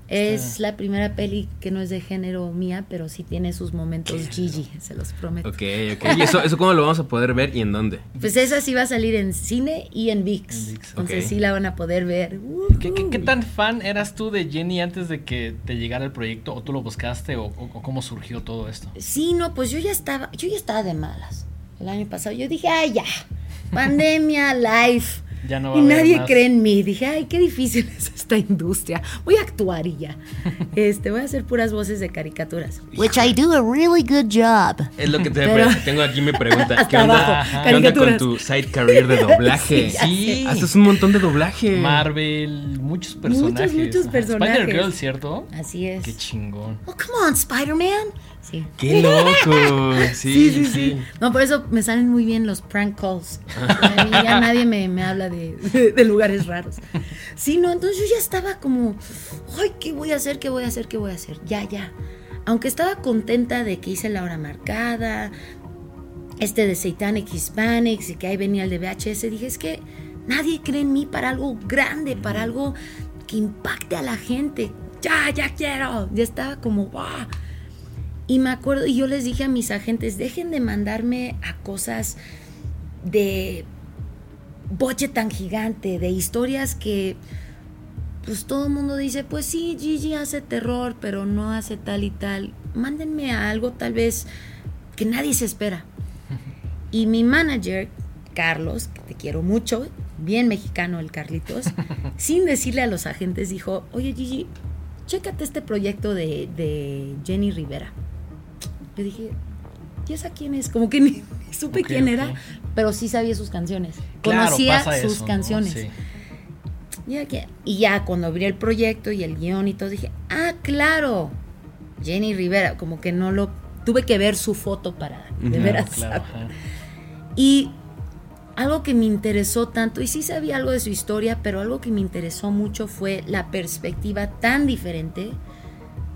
es la primera peli que no es de género mía, pero sí tiene sus momentos Gigi, se los prometo. Ok, ok. ¿Y eso, eso cómo lo vamos a poder ver y en dónde? Pues esa sí va a salir en cine y en VIX. Entonces sí la van a poder ver. ¿Qué, tan fan eras tú de Jenny antes de que te llegara el proyecto? ¿O tú lo buscaste? O, cómo surgió todo esto? Sí, no, pues yo ya estaba, yo ya estaba de malas. El año pasado yo dije, ay, ya, pandemia, life y nadie cree en mí. Dije, ay, qué difícil es esta industria. Voy a actuar y ya. Este, voy a hacer puras voces de caricaturas. Which I do a really good job. Es lo que te tengo aquí mi pregunta. ¿Qué onda, con tu side career de doblaje? sí, haces un montón de doblaje. Marvel, muchos personajes. Muchos, muchos personajes. Spider-Girl, ¿cierto? Así es. Qué chingón. Oh, come on, Spider-Man. Sí. ¡Qué loco! Sí sí, sí, No, por eso me salen muy bien los prank calls. ya nadie me, me habla de, de, lugares raros. Sí, no, entonces yo ya estaba como, ay, ¿qué voy a hacer? ¿Qué voy a hacer? ¿Qué voy a hacer? Ya, ya. Aunque estaba contenta de que hice la hora marcada, este de Satanic Hispanics y que ahí venía el de VHS, dije, es que nadie cree en mí para algo grande, para algo que impacte a la gente. Ya, ya quiero. Ya estaba como, ¡wow! Y me acuerdo, y yo les dije a mis agentes, dejen de mandarme a cosas de boche tan gigante, de historias que pues todo el mundo dice, pues sí, Gigi hace terror, pero no hace tal y tal. Mándenme a algo tal vez que nadie se espera. Y mi manager, Carlos, que te quiero mucho, bien mexicano el Carlitos, sin decirle a los agentes, dijo, oye Gigi, chécate este proyecto de, Jenny Rivera. Le dije, ¿y esa quién es? Como que ni, supe quién era, pero sí sabía sus canciones. Conocía sus canciones. Y ya cuando abrí el proyecto y el guion y todo, dije, ah, claro, Jenny Rivera, como que no lo, tuve que ver su foto para de veras. y algo que me interesó tanto, y sí sabía algo de su historia, pero algo que me interesó mucho fue la perspectiva tan diferente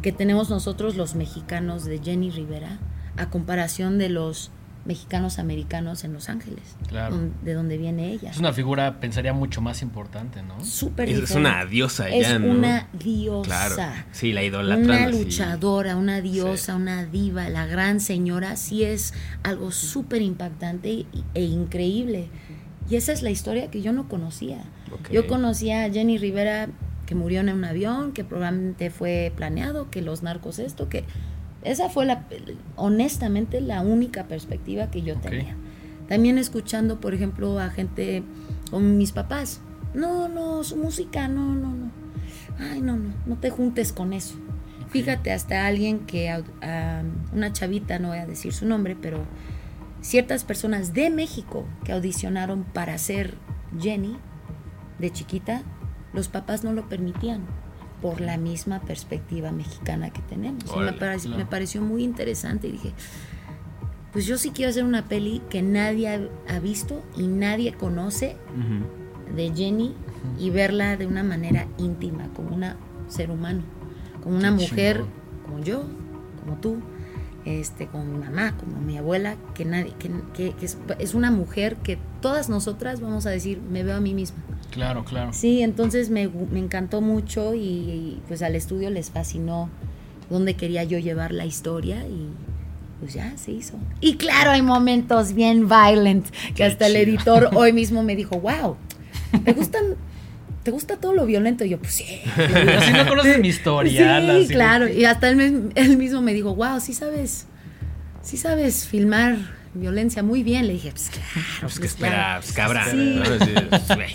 que tenemos nosotros los mexicanos de Jenny Rivera a comparación de los mexicanos americanos en Los Ángeles, de donde viene ella. Es una figura, pensaría, mucho más importante, ¿no? Súper Es, una diosa ya, Es una diosa. Sí, la idolatran. Una luchadora, una diosa, una diva, la gran señora, sí es algo súper impactante e increíble. Y esa es la historia que yo no conocía. Yo conocía a Jenny Rivera que murió en un avión, que probablemente fue planeado, que los narcos esto, que esa fue la, honestamente la única perspectiva que yo tenía. También escuchando, por ejemplo, a gente con mis papás. No, no, su música, no, no, no. Ay, no, no, no te juntes con eso. Fíjate, hasta alguien que, una chavita, no voy a decir su nombre, pero ciertas personas de México que audicionaron para ser Jenny de chiquita, los papás no lo permitían por la misma perspectiva mexicana que tenemos. me, pareció, muy interesante y dije, pues yo sí quiero hacer una peli que nadie ha, visto y nadie conoce de Jenny y verla de una manera íntima, como un ser humano, como una mujer como yo, como tú, este, como mi mamá, como mi abuela, que nadie, que, es, es, una mujer que todas nosotras vamos a decir, me veo a mí misma. Claro, claro. Sí, entonces me, encantó mucho y, pues al estudio les fascinó dónde quería yo llevar la historia y pues ya se hizo. Y claro, hay momentos bien violent que hasta el editor hoy mismo me dijo, wow, ¿te gustan? ¿Te gusta todo lo violento? Y yo, pues sí. Así no conoces mi historia. Sí, claro. Y hasta él, él mismo me dijo, wow, sí sabes, sí sabes filmar violencia muy bien. Le dije, pues claro. Pues, que espera, pues, cabra.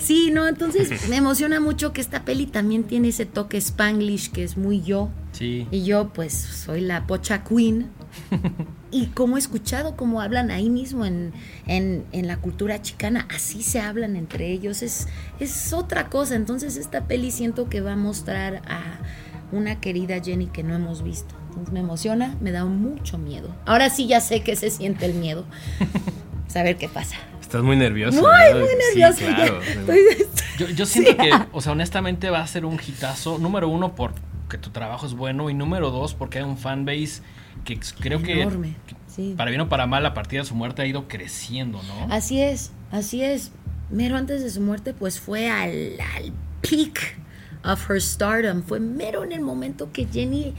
Sí. ¿no? entonces me emociona mucho que esta peli también tiene ese toque spanglish que es muy yo. Sí. Y yo, pues, soy la pocha queen. y como he escuchado cómo hablan ahí mismo en, en, en, la cultura chicana, así se hablan entre ellos, es, es otra cosa. Entonces esta peli siento que va a mostrar a una querida Jenny que no hemos visto me emociona, me da mucho miedo. Ahora sí ya sé que se siente el miedo. Saber qué pasa. Estás muy nervioso. Muy, muy nervioso. yo, siento que, o sea, honestamente va a ser un hitazo. Número uno, porque tu trabajo es bueno. Y número dos, porque hay un fanbase que creo Enorme. que, para bien o para mal, a partir de su muerte ha ido creciendo, ¿no? Así es, así es. Mero antes de su muerte, pues fue al, al peak of her stardom. Fue mero en el momento que Jenny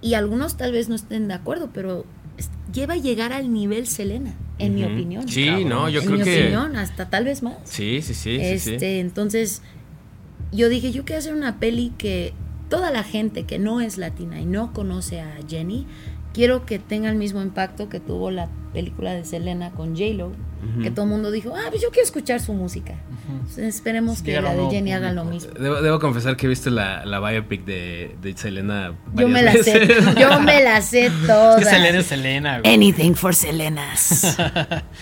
y algunos tal vez no estén de acuerdo, pero lleva a llegar al nivel Selena, en mi opinión. Sí, no, yo en creo mi que. opinión, hasta tal vez más. Sí, sí, sí. Este, entonces, yo dije, yo quiero hacer una peli que toda la gente que no es latina y no conoce a Jenny, quiero que tenga el mismo impacto que tuvo la película de Selena con J-Lo, que todo el mundo dijo, ah, pues yo quiero escuchar su música. Esperemos que la de Jenny haga lo mismo. Debo, confesar que he visto la, la biopic de, de Selena. Yo me la sé, yo me la sé toda. Selena es Selena. Anything for Selenas.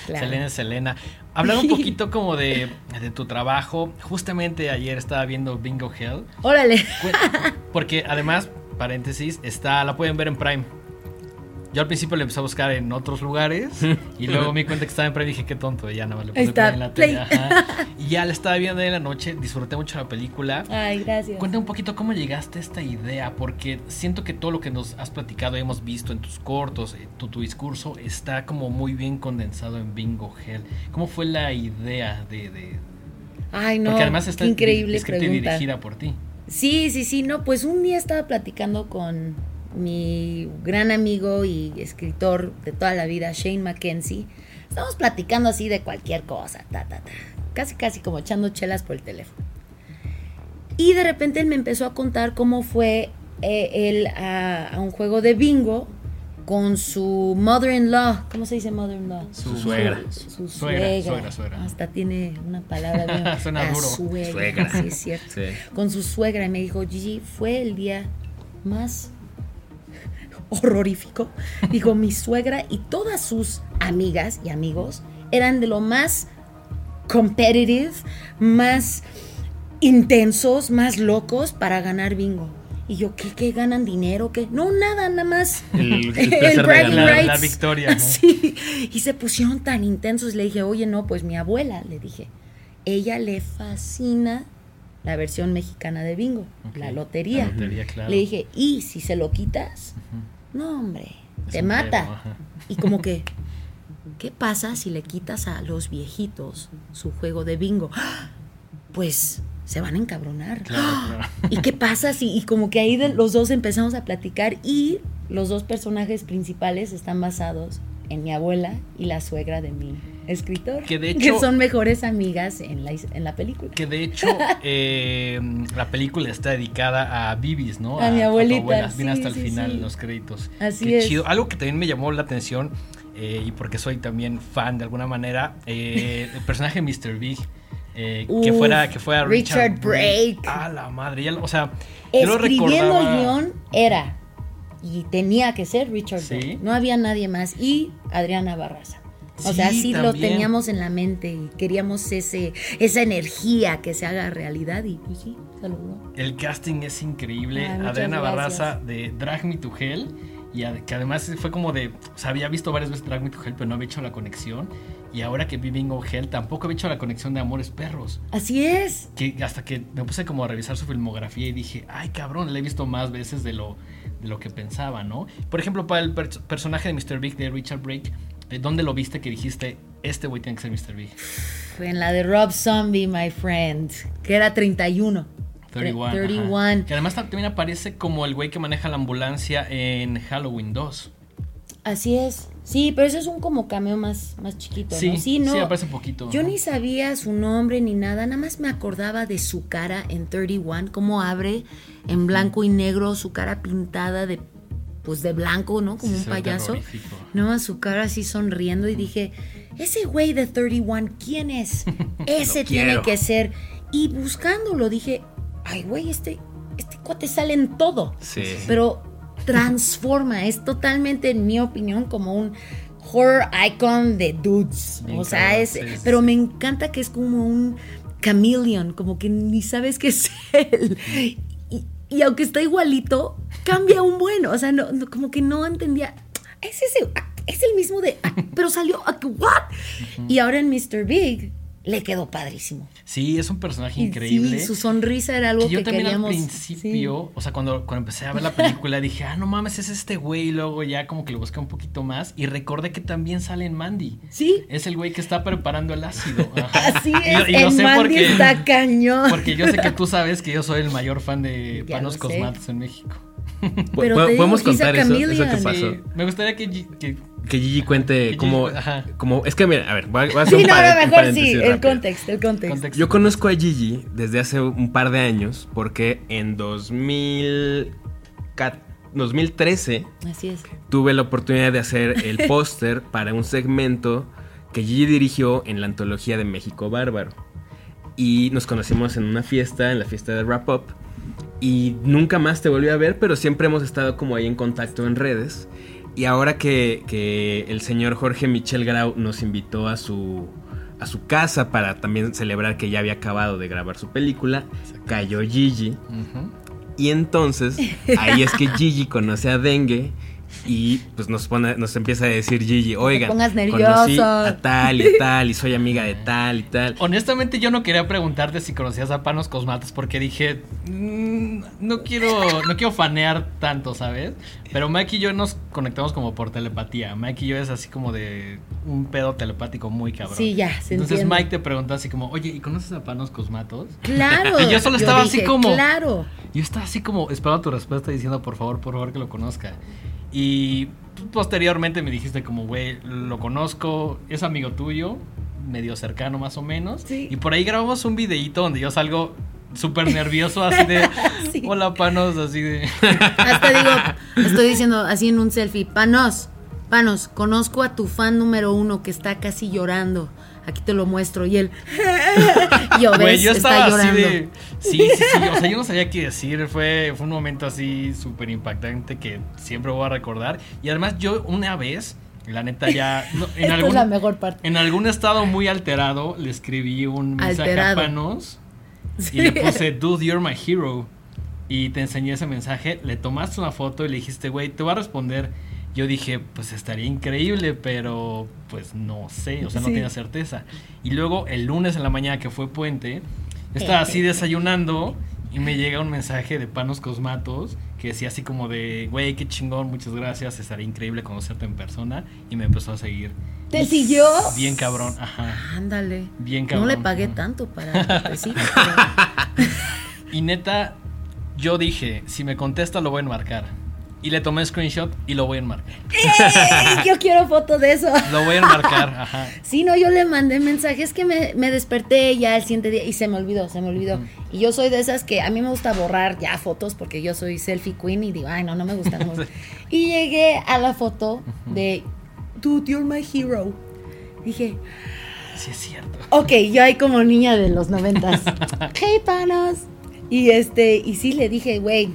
Selena es Selena. Hablar un poquito como de, de, tu trabajo. Justamente ayer estaba viendo Bingo Hell. Órale. Porque además, paréntesis, está, la pueden ver en Prime. Yo al principio le empecé a buscar en otros lugares y luego me di cuenta que estaba en Prime y dije, qué tonto, ya nada más le puse en la tele. Y ya le estaba viendo en la noche, disfruté mucho la película. Ay, gracias. Cuéntame un poquito cómo llegaste a esta idea, porque siento que todo lo que nos has platicado y hemos visto en tus cortos, eh, tu, tu discurso, está como muy bien condensado en Bingo Hell. ¿Cómo fue la idea de, Ay, no. Porque además está increíble escrita y dirigida por ti. Sí, sí, sí, no, pues un día estaba platicando con mi gran amigo y escritor de toda la vida, Shane Mackenzie. Estábamos platicando así de cualquier cosa, ta, ta, ta. Casi, casi como echando chelas por el teléfono. Y de repente él me empezó a contar cómo fue eh, él a, a un juego de bingo con su mother-in-law. ¿Cómo se dice mother-in-law? Su suegra. Su, su Suegra, suegra. suegra, suegra. Hasta tiene una palabra bien. Suena La duro. Suegra. Suegra. Sí, es cierto. Sí. Con su suegra y me dijo, Gigi, fue el día más horrorífico. Dijo, mi suegra y todas sus amigas y amigos eran de lo más competitive, más intensos, más locos para ganar bingo. Y yo, ¿qué, qué ganan dinero? ¿Qué? No, nada, nada más. El- el de ganar. La- victoria, ¿no? Sí. Y se pusieron tan intensos. Le dije, oye, no, pues mi abuela, le dije, ella le fascina la versión mexicana de bingo, la lotería. La lotería, claro. Le dije, y si se lo quitas, no, hombre, Es te mata. Y como que, ¿qué pasa si le quitas a los viejitos su juego de bingo? Pues se van a encabronar. Claro, claro. ¿Y qué pasa si? Y como que ahí de- los dos empezamos a platicar y los dos personajes principales están basados en mi abuela y la suegra de mi escritor. Que de hecho- son mejores amigas en la, en la película. Que de hecho, eh, la película está dedicada a Bibis, ¿no? A mi abuelita, abuela. Viene sí, hasta el final sí. los créditos. Así Qué es. chido. Algo que también me llamó la atención, eh, y porque soy también fan de alguna manera, eh, el personaje Mr. Big. eh, que fuera que fuera Richard, Richard Brake. A la madre. ya o sea, yo lo Escribiendo el guion era y tenía que ser Richard Sí. Brake. No había nadie más. Y Adriana Barraza. O Sí, sea, sí lo también. teníamos en la mente y queríamos ese, esa energía que se haga realidad y pues sí, logró. El casting es increíble. Muchas Adriana. Barraza de Drag Me to Hell. Y ad- que además fue como de. O sea, había visto varias veces Drag Me to Hell, pero no había hecho la conexión. Y ahora que vi Bingo Hell, tampoco había hecho la conexión de Amores Perros. Así es. Que hasta que me puse como a revisar su filmografía y dije, ay cabrón, la he visto más veces de lo, de lo que pensaba, ¿no? Por ejemplo, para el per- personaje de Mr. Big de Richard Brake, ¿dónde lo viste que dijiste, este güey tiene que ser Mr. Fue en la de Rob Zombie, my friend, que era 31. 31. ajá. 31. Que además también aparece como el güey que maneja la ambulancia en Halloween 2. Así es. Sí, pero eso es un como cameo más, más chiquito, Sí, ¿no? sí, no. aparece poquito. Yo ni sabía su nombre ni nada, nada más me acordaba de su cara en 31, cómo abre en blanco y negro, su cara pintada de pues de blanco, ¿no? Como Sí, un payaso. No, su cara así sonriendo y dije, ese güey de 31, ¿quién es? Ese tiene que ser. Y buscándolo dije, ay, güey, este, este cuate sale en todo Sí. pero transforma, es totalmente, en mi opinión, como un horror icon de dudes. O sea, es, sí, pero me encanta que es como un chameleon, como que ni sabes qué es él. Y, y aunque está igualito, cambia un buen, o sea, no, no, como que no entendía, es ese, es el mismo de, ah, pero salió, ah, ¿what? Y ahora en Mr. Big le quedó padrísimo. Sí, es un personaje increíble. Sí, su sonrisa era algo que que, yo también queríamos. al principio, o sea, cuando, cuando empecé a ver la película dije, ah, no mames, es este güey. Y luego ya como que lo busqué un poquito más. Y recordé que también sale en Mandy. Sí, Es el güey que está preparando el ácido. Ajá. Así Y- es, lo sé Mandy porque- está cañón. Porque yo sé que tú sabes que yo soy el mayor fan de Ya Panos. Cosmatos en México. Pero digo, Podemos contar eso, eso que pasó. Sí, me gustaría que, que- Que Gigi cuente Que cómo, Gigi- ajá. cómo... Es que, mira, a ver, voy a, voy a hacer Sí, un, no, pare- no, un mejor sí, paréntesis el rápido. contexto, el contexto. Yo conozco a Gigi desde hace un par de años porque en 2000 ca- 2013 Así es. tuve la oportunidad de hacer el póster para un segmento que Gigi dirigió en la antología de México Bárbaro. Y nos conocimos en una fiesta, en la fiesta de Wrap Up. Y nunca más te volví a ver, pero siempre hemos estado como ahí en contacto en redes. Y ahora que, que el señor Jorge Michel Grau nos invitó a su, a su casa para también celebrar que ya había acabado de grabar su película, cayó Gigi. Y entonces, ahí es que Gigi conoce a Dengue y pues nos pone, nos empieza a decir Gigi, oigan, pongas conocí nervioso". a tal y tal, y soy amiga de tal y tal. Honestamente, yo no quería preguntarte si conocías a Panos Cosmatos porque dije, "Mm, no quiero, no quiero fanear tanto, ¿sabes? Pero Mike y yo nos conectamos como por telepatía. Mike y yo es así como de un pedo telepático muy cabrón. Sí, ya, se Entonces entiende. Mike te preguntó así como, oye, ¿y conoces a Panos Cosmatos? Claro. Y yo solo estaba así dije, como- Claro. Yo estaba así como esperando tu respuesta diciendo, por favor, por favor, que lo conozca. Y posteriormente me dijiste como, güey, lo conozco, es amigo tuyo, medio cercano más o menos. Sí. Y por ahí grabamos un videíto donde yo salgo súper nervioso, así de, Sí. hola panos, así de... Hasta digo, estoy diciendo así en un selfie, panos, panos, conozco a tu fan número uno que está casi llorando. Aquí te lo muestro. Y él, yo ves, yo está estaba así llorando. de... Sí, sí, sí, o sea, yo no sabía qué decir, fue, fue un momento así súper impactante que siempre voy a recordar. Y además yo una vez, la neta ya... no, en algún, es la mejor parte. En algún estado muy alterado le escribí un mensaje Alterado. a Panos Sí. y le puse, dude, you're my hero. Y te enseñé ese mensaje, le tomaste una foto y le dijiste, güey, te voy a responder. Yo dije, pues estaría increíble, pero pues no sé, o sea, no Sí. tenía certeza. Y luego el lunes en la mañana que fue puente, estaba así desayunando y me llega un mensaje de Panos Cosmatos que decía así como de, güey, qué chingón, muchas gracias, estaría increíble conocerte en persona. Y me empezó a seguir. ¿Te siguió? Bien cabrón, ajá. Ándale. Bien No cabrón. le pagué tanto para pero- Y neta, yo dije, si me contesta lo voy a enmarcar. Y le tomé screenshot y lo voy a enmarcar. ¡Ey! Yo quiero foto de eso. Lo voy a enmarcar, ajá. Sí, no, yo le mandé mensajes que me, me desperté ya el siguiente día y se me olvidó, se me olvidó. Y yo soy de esas que a mí me gusta borrar ya fotos porque yo soy selfie queen y digo, ay, no, no me gusta. no me gusta". y llegué a la foto de, dude, you're my hero. Dije, Sí es cierto. ok, yo ahí como niña de los noventas. hey, panos. Y este, y sí le dije, güey,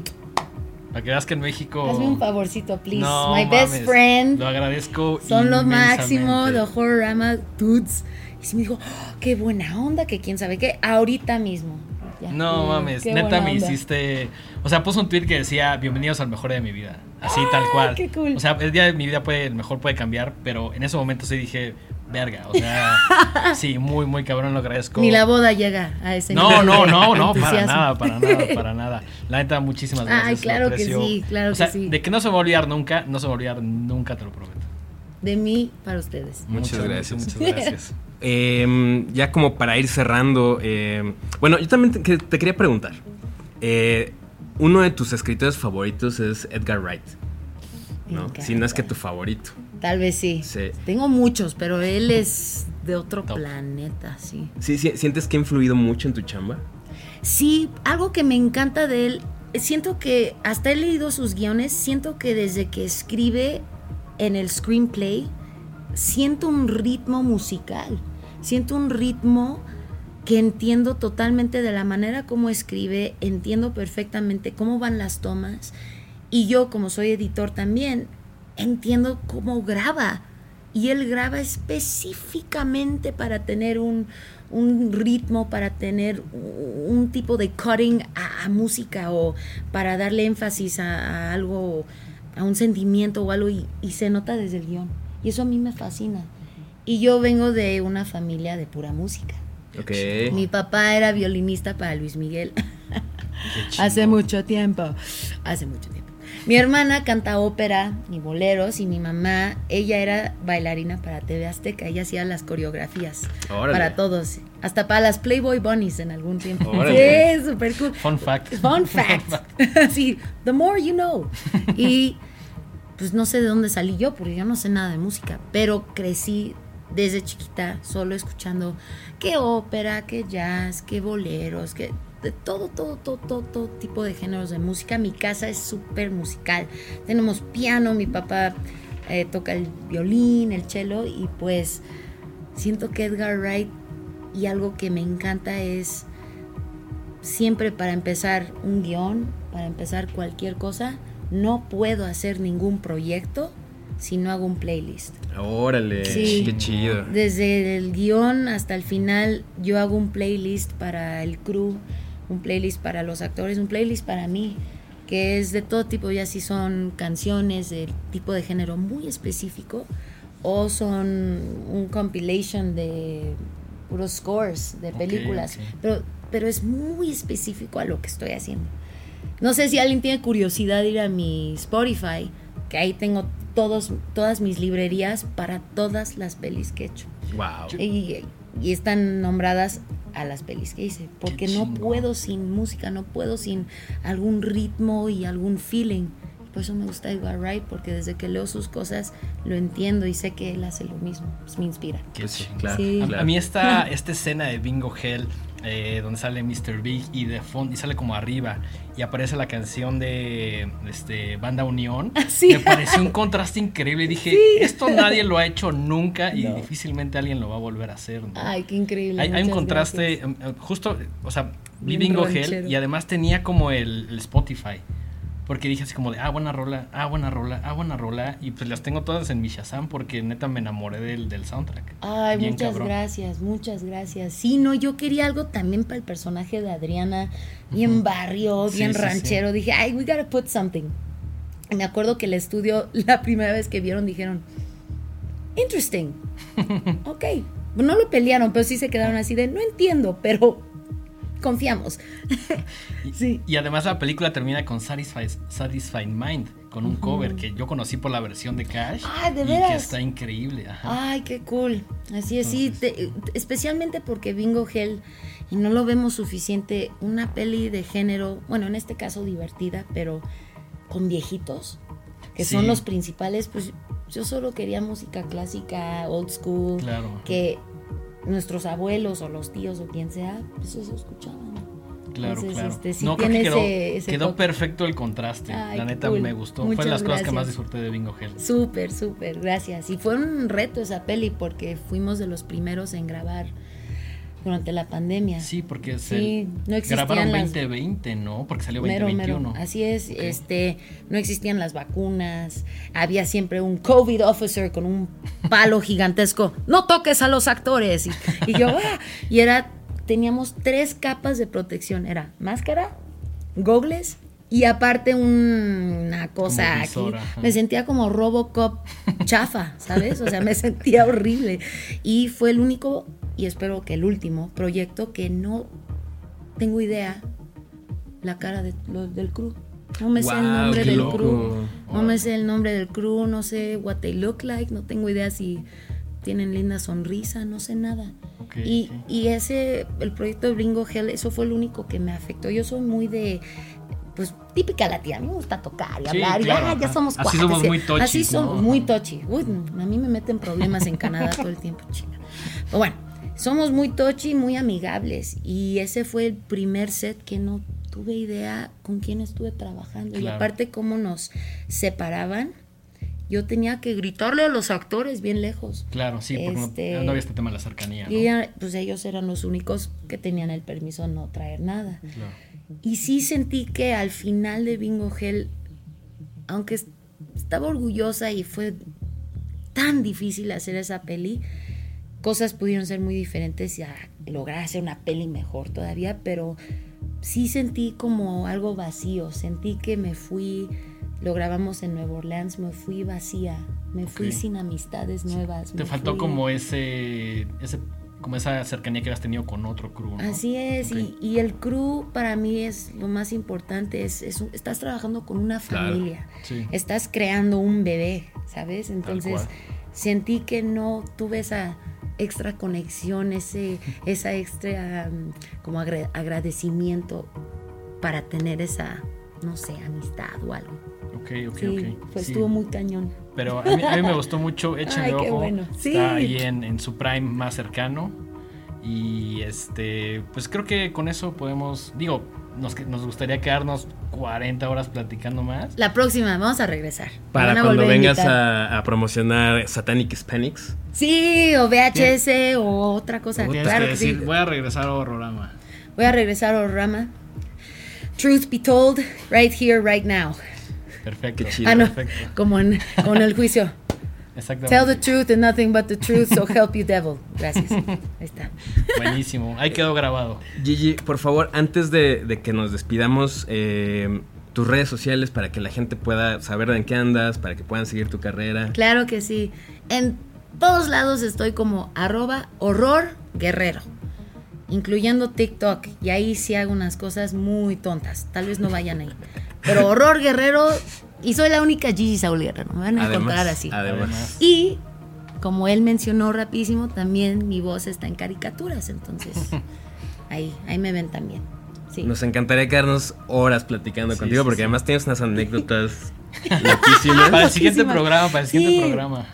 Para que veas que en México. hazme un favorcito, please. No my best friend. Lo agradezco. Son lo máximo, de Horrorama Dudes. Y sí me dijo, "Oh, qué buena onda, que quién sabe qué, ahorita mismo. Ya, No mames, qué neta me onda. hiciste. O sea, puso un tweet que decía: Bienvenidos al mejor día de mi vida. Así, tal cual. qué cool. O sea, el día de mi vida puede, el mejor puede cambiar, pero en ese momento sí dije: Verga. O sea, sí, muy, muy cabrón, lo agradezco. Ni la boda llega a ese No, nivel no, no, no, para nada, para nada, para nada. La neta, muchísimas Ay, gracias. lo claro que sí, claro o sea, que sí. De que no se me va a olvidar nunca, no se me va a olvidar nunca, te lo prometo. De mí para ustedes. Muchas gracias. Muchas, gracias. Eh, ya como para ir cerrando, eh, bueno, yo también te, que- te quería preguntar. Eh, uno de tus escritores favoritos es Edgar Wright, ¿no? Si no es que tu favorito. Tal vez sí. Sí. Tengo muchos, pero él es de otro Top. planeta, sí. Sí, sí, ¿Sientes que ha influido mucho en tu chamba? Sí, algo que me encanta de él, siento que hasta he leído sus guiones, siento que desde que escribe en el screenplay, siento un ritmo musical, siento un ritmo que entiendo totalmente de la manera como escribe, entiendo perfectamente cómo van las tomas y yo como soy editor también, entiendo cómo graba. Y él graba específicamente para tener un, un ritmo, para tener un tipo de cutting a, a música o para darle énfasis a, a algo, a un sentimiento o algo y, y se nota desde el guion. Y eso a mí me fascina. Y yo vengo de una familia de pura música. Ok. Mi papá era violinista para Luis Miguel. Hace mucho tiempo. Hace mucho tiempo. Mi hermana canta ópera y boleros y mi mamá, ella era bailarina para TV Azteca. Ella hacía las coreografías Órale. para todos. Hasta para las Playboy Bunnies en algún tiempo. Órale. Sí, súper cool. Fun fact. Fun fact. sí, the more you know. Y pues no sé de dónde salí yo, porque yo no sé nada de música, pero crecí desde chiquita solo escuchando qué ópera, qué jazz, qué boleros, que de todo, todo, todo, todo, todo tipo de géneros de música. Mi casa es súper musical. Tenemos piano, mi papá eh, toca el violín, el cello y pues siento que Edgar Wright y algo que me encanta es siempre para empezar un guion, para empezar cualquier cosa, no puedo hacer ningún proyecto si no hago un playlist. Órale, Sí. qué chido. Desde el guion hasta el final yo hago un playlist para el crew, un playlist para los actores, un playlist para mí, que es de todo tipo, ya si son canciones de tipo de género muy específico o son un compilation de puros scores de películas, pero pero es muy específico a lo que estoy haciendo. No sé si alguien tiene curiosidad de ir a mi Spotify, que ahí tengo todos, todas mis librerías para todas las pelis que he hecho. Wow. Y, y están nombradas a las pelis que hice, porque no puedo sin música, no puedo sin algún ritmo y algún feeling. Por eso me gusta Edgar Wright, porque desde que leo sus cosas lo entiendo y sé que él hace lo mismo, pues me inspira. Qué sí, claro, Sí. Claro. A, mí esta, esta escena de Bingo Hell, eh, donde sale Mr. Big y de fondo, y sale como arriba, y aparece la canción de este, Banda Unión, Sí. me pareció un contraste increíble. Y dije, esto nadie lo ha hecho nunca y No. difícilmente alguien lo va a volver a hacer. ¿no? Ay, qué increíble. hay, hay un contraste, gracias. em, em, justo, o sea, vi Bien Bingo ranchero. Hell y además tenía como el, el Spotify. Porque dije así como de, ah, buena rola, ah, buena rola, ah, buena rola. Y pues las tengo todas en mi Shazam porque neta me enamoré del, del soundtrack. Ay, Bien muchas cabrón. gracias, muchas gracias. Sí, no, yo quería algo también para el personaje de Adriana, bien barrio, Sí, bien sí, ranchero. Dije, ay, we gotta put something. Y me acuerdo que el estudio, la primera vez que vieron, dijeron, interesting. ok. No lo pelearon, pero sí se quedaron así de, no entiendo, pero confiamos. Y, Sí. y además la película termina con Satisfied, Satisfied Mind, con un cover que yo conocí por la versión de Cash. Ah, ¿de y veras? que está increíble. Ajá. Ay, qué cool. Así es, sí, te- especialmente porque Bingo Hell, y no lo vemos suficiente, una peli de género, bueno, en este caso divertida, pero con viejitos, que son los principales, pues yo solo quería música clásica, old school, Claro. que nuestros abuelos o los tíos o quien sea, pues eso escuchaban. Claro, Entonces, claro. este, sí no, creo que quedó, ese- ese quedó toque. perfecto el contraste. Ay, la neta cool. me gustó. Fue de Muchas las cosas que más disfruté de Bingo Hell. Súper, súper, gracias. Y fue un reto esa peli porque fuimos de los primeros en grabar durante la pandemia. Sí, porque Sí, se no grabaron las- 2020, ¿no? Porque salió Mero, mero. 2021. Así es, este, no existían las vacunas, había siempre un COVID officer con un palo gigantesco, no toques a los actores. Y, y yo, "Ah", y era, teníamos tres capas de protección, era máscara, gogles y aparte un- una cosa aquí. ajá. Me sentía como Robocop chafa, ¿sabes? O sea, me sentía horrible. Y fue el único, y espero que el último, proyecto que no tengo idea la cara de, lo- del crew. No me sé el nombre del loco. crew. No me sé el nombre del crew, no sé what they look like, no tengo idea si tienen linda sonrisa, no sé nada. Y, y ese, el proyecto de Bringo Hell, eso fue lo único que me afectó. Yo soy muy de, pues, típica latina. A mí me gusta tocar y Sí, hablar. y, claro, ah, ya somos Así cuates, somos y- muy tochis, Así somos ¿no? muy tochi. Uy, a mí me meten problemas en Canadá todo el tiempo, chinga. Pero bueno, somos muy tochi, muy amigables. Y ese fue el primer set que no tuve idea con quién estuve trabajando. Y aparte cómo nos separaban, yo tenía que gritarle a los actores bien lejos. Claro, sí, porque no- Este, no, había este tema de la cercanía. ¿no? Y pues ellos eran los únicos que tenían el permiso de no traer nada. Claro. Y sí sentí que al final de Bingo Hell, aunque es- estaba orgullosa y fue tan difícil hacer esa peli, cosas pudieron ser muy diferentes y a lograr hacer una peli mejor todavía, pero sí sentí como algo vacío, sentí que me fui, lo grabamos en Nueva Orleans, me fui vacía, me fui sin amistades nuevas. Te faltó fui- como ese, ese, como esa cercanía que habías tenido con otro crew, ¿no? Así es, y, y el crew para mí es lo más importante, es, es estás trabajando con una Claro, familia, sí. estás creando un bebé, ¿sabes? Entonces sentí que no tuve esa extra conexión, ese, esa extra um, como agra- agradecimiento para tener esa, no sé, amistad o algo. Ok, ok, Sí, ok. pues Sí. estuvo muy cañón. Pero a mí, a mí me gustó mucho, échenle ojo. bueno. Sí. Está ahí en, en su prime más cercano. Y este, pues creo que con eso podemos, digo, nos, que- nos gustaría quedarnos 40 horas platicando más. La próxima, vamos a regresar. Para a cuando vengas a, a promocionar Satanic Hispanics. Sí, o VHS o otra cosa. Claro que que sí. decir, voy a regresar a Horrorama. Voy a regresar a Orama. Truth be told, right here, right now. Perfecto. Qué chido. Ah, no, Perfecto. como en, como en el juicio. Exactamente. Tell the truth and nothing but the truth, so help you devil. Gracias. Ahí está. Buenísimo. Ahí quedó grabado. Gigi, por favor, antes de, de que nos despidamos, eh, tus redes sociales para que la gente pueda saber en qué andas, para que puedan seguir tu carrera. Claro que sí. En todos lados estoy como arroba horror guerrero. incluyendo TikTok. Y ahí sí hago unas cosas muy tontas. Tal vez no vayan ahí. Pero horror guerrero. Y soy la única Gigi Saúl Guerrero. Me van a encontrar así. Además. Y como él mencionó rapidísimo, también mi voz está en caricaturas. Entonces, ahí, ahí me ven también. Sí. Nos encantaría quedarnos horas platicando contigo porque además tienes unas anécdotas loquísimas. Para el siguiente Loquísimas. programa, para el siguiente Sí. programa.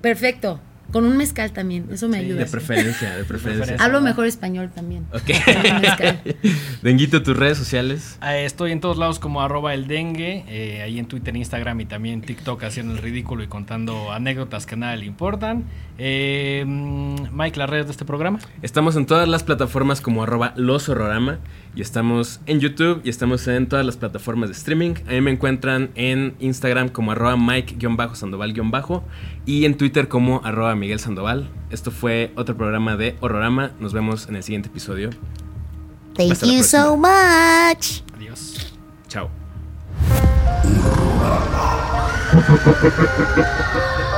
Perfecto. Con un mezcal también. Eso me Sí, ayuda. De preferencia, de preferencia. Hablo mejor español también. Ok. Con un mezcal. Denguito, tus redes sociales. Eh, Estoy en todos lados como arroba el dengue, eh, ahí en Twitter, Instagram y también TikTok haciendo el ridículo y contando anécdotas que a nadie le importan. Eh, mm, Mike, las redes de este programa. Estamos en todas las plataformas como arroba los horrorama y estamos en YouTube y estamos en todas las plataformas de streaming. A mí me encuentran en Instagram como arroba Mike-Sandoval- y en Twitter como arroba Miguel Sandoval. Esto fue otro programa de Horrorama. Nos vemos en el siguiente episodio. Thank Hasta you so much. Adiós. Chao.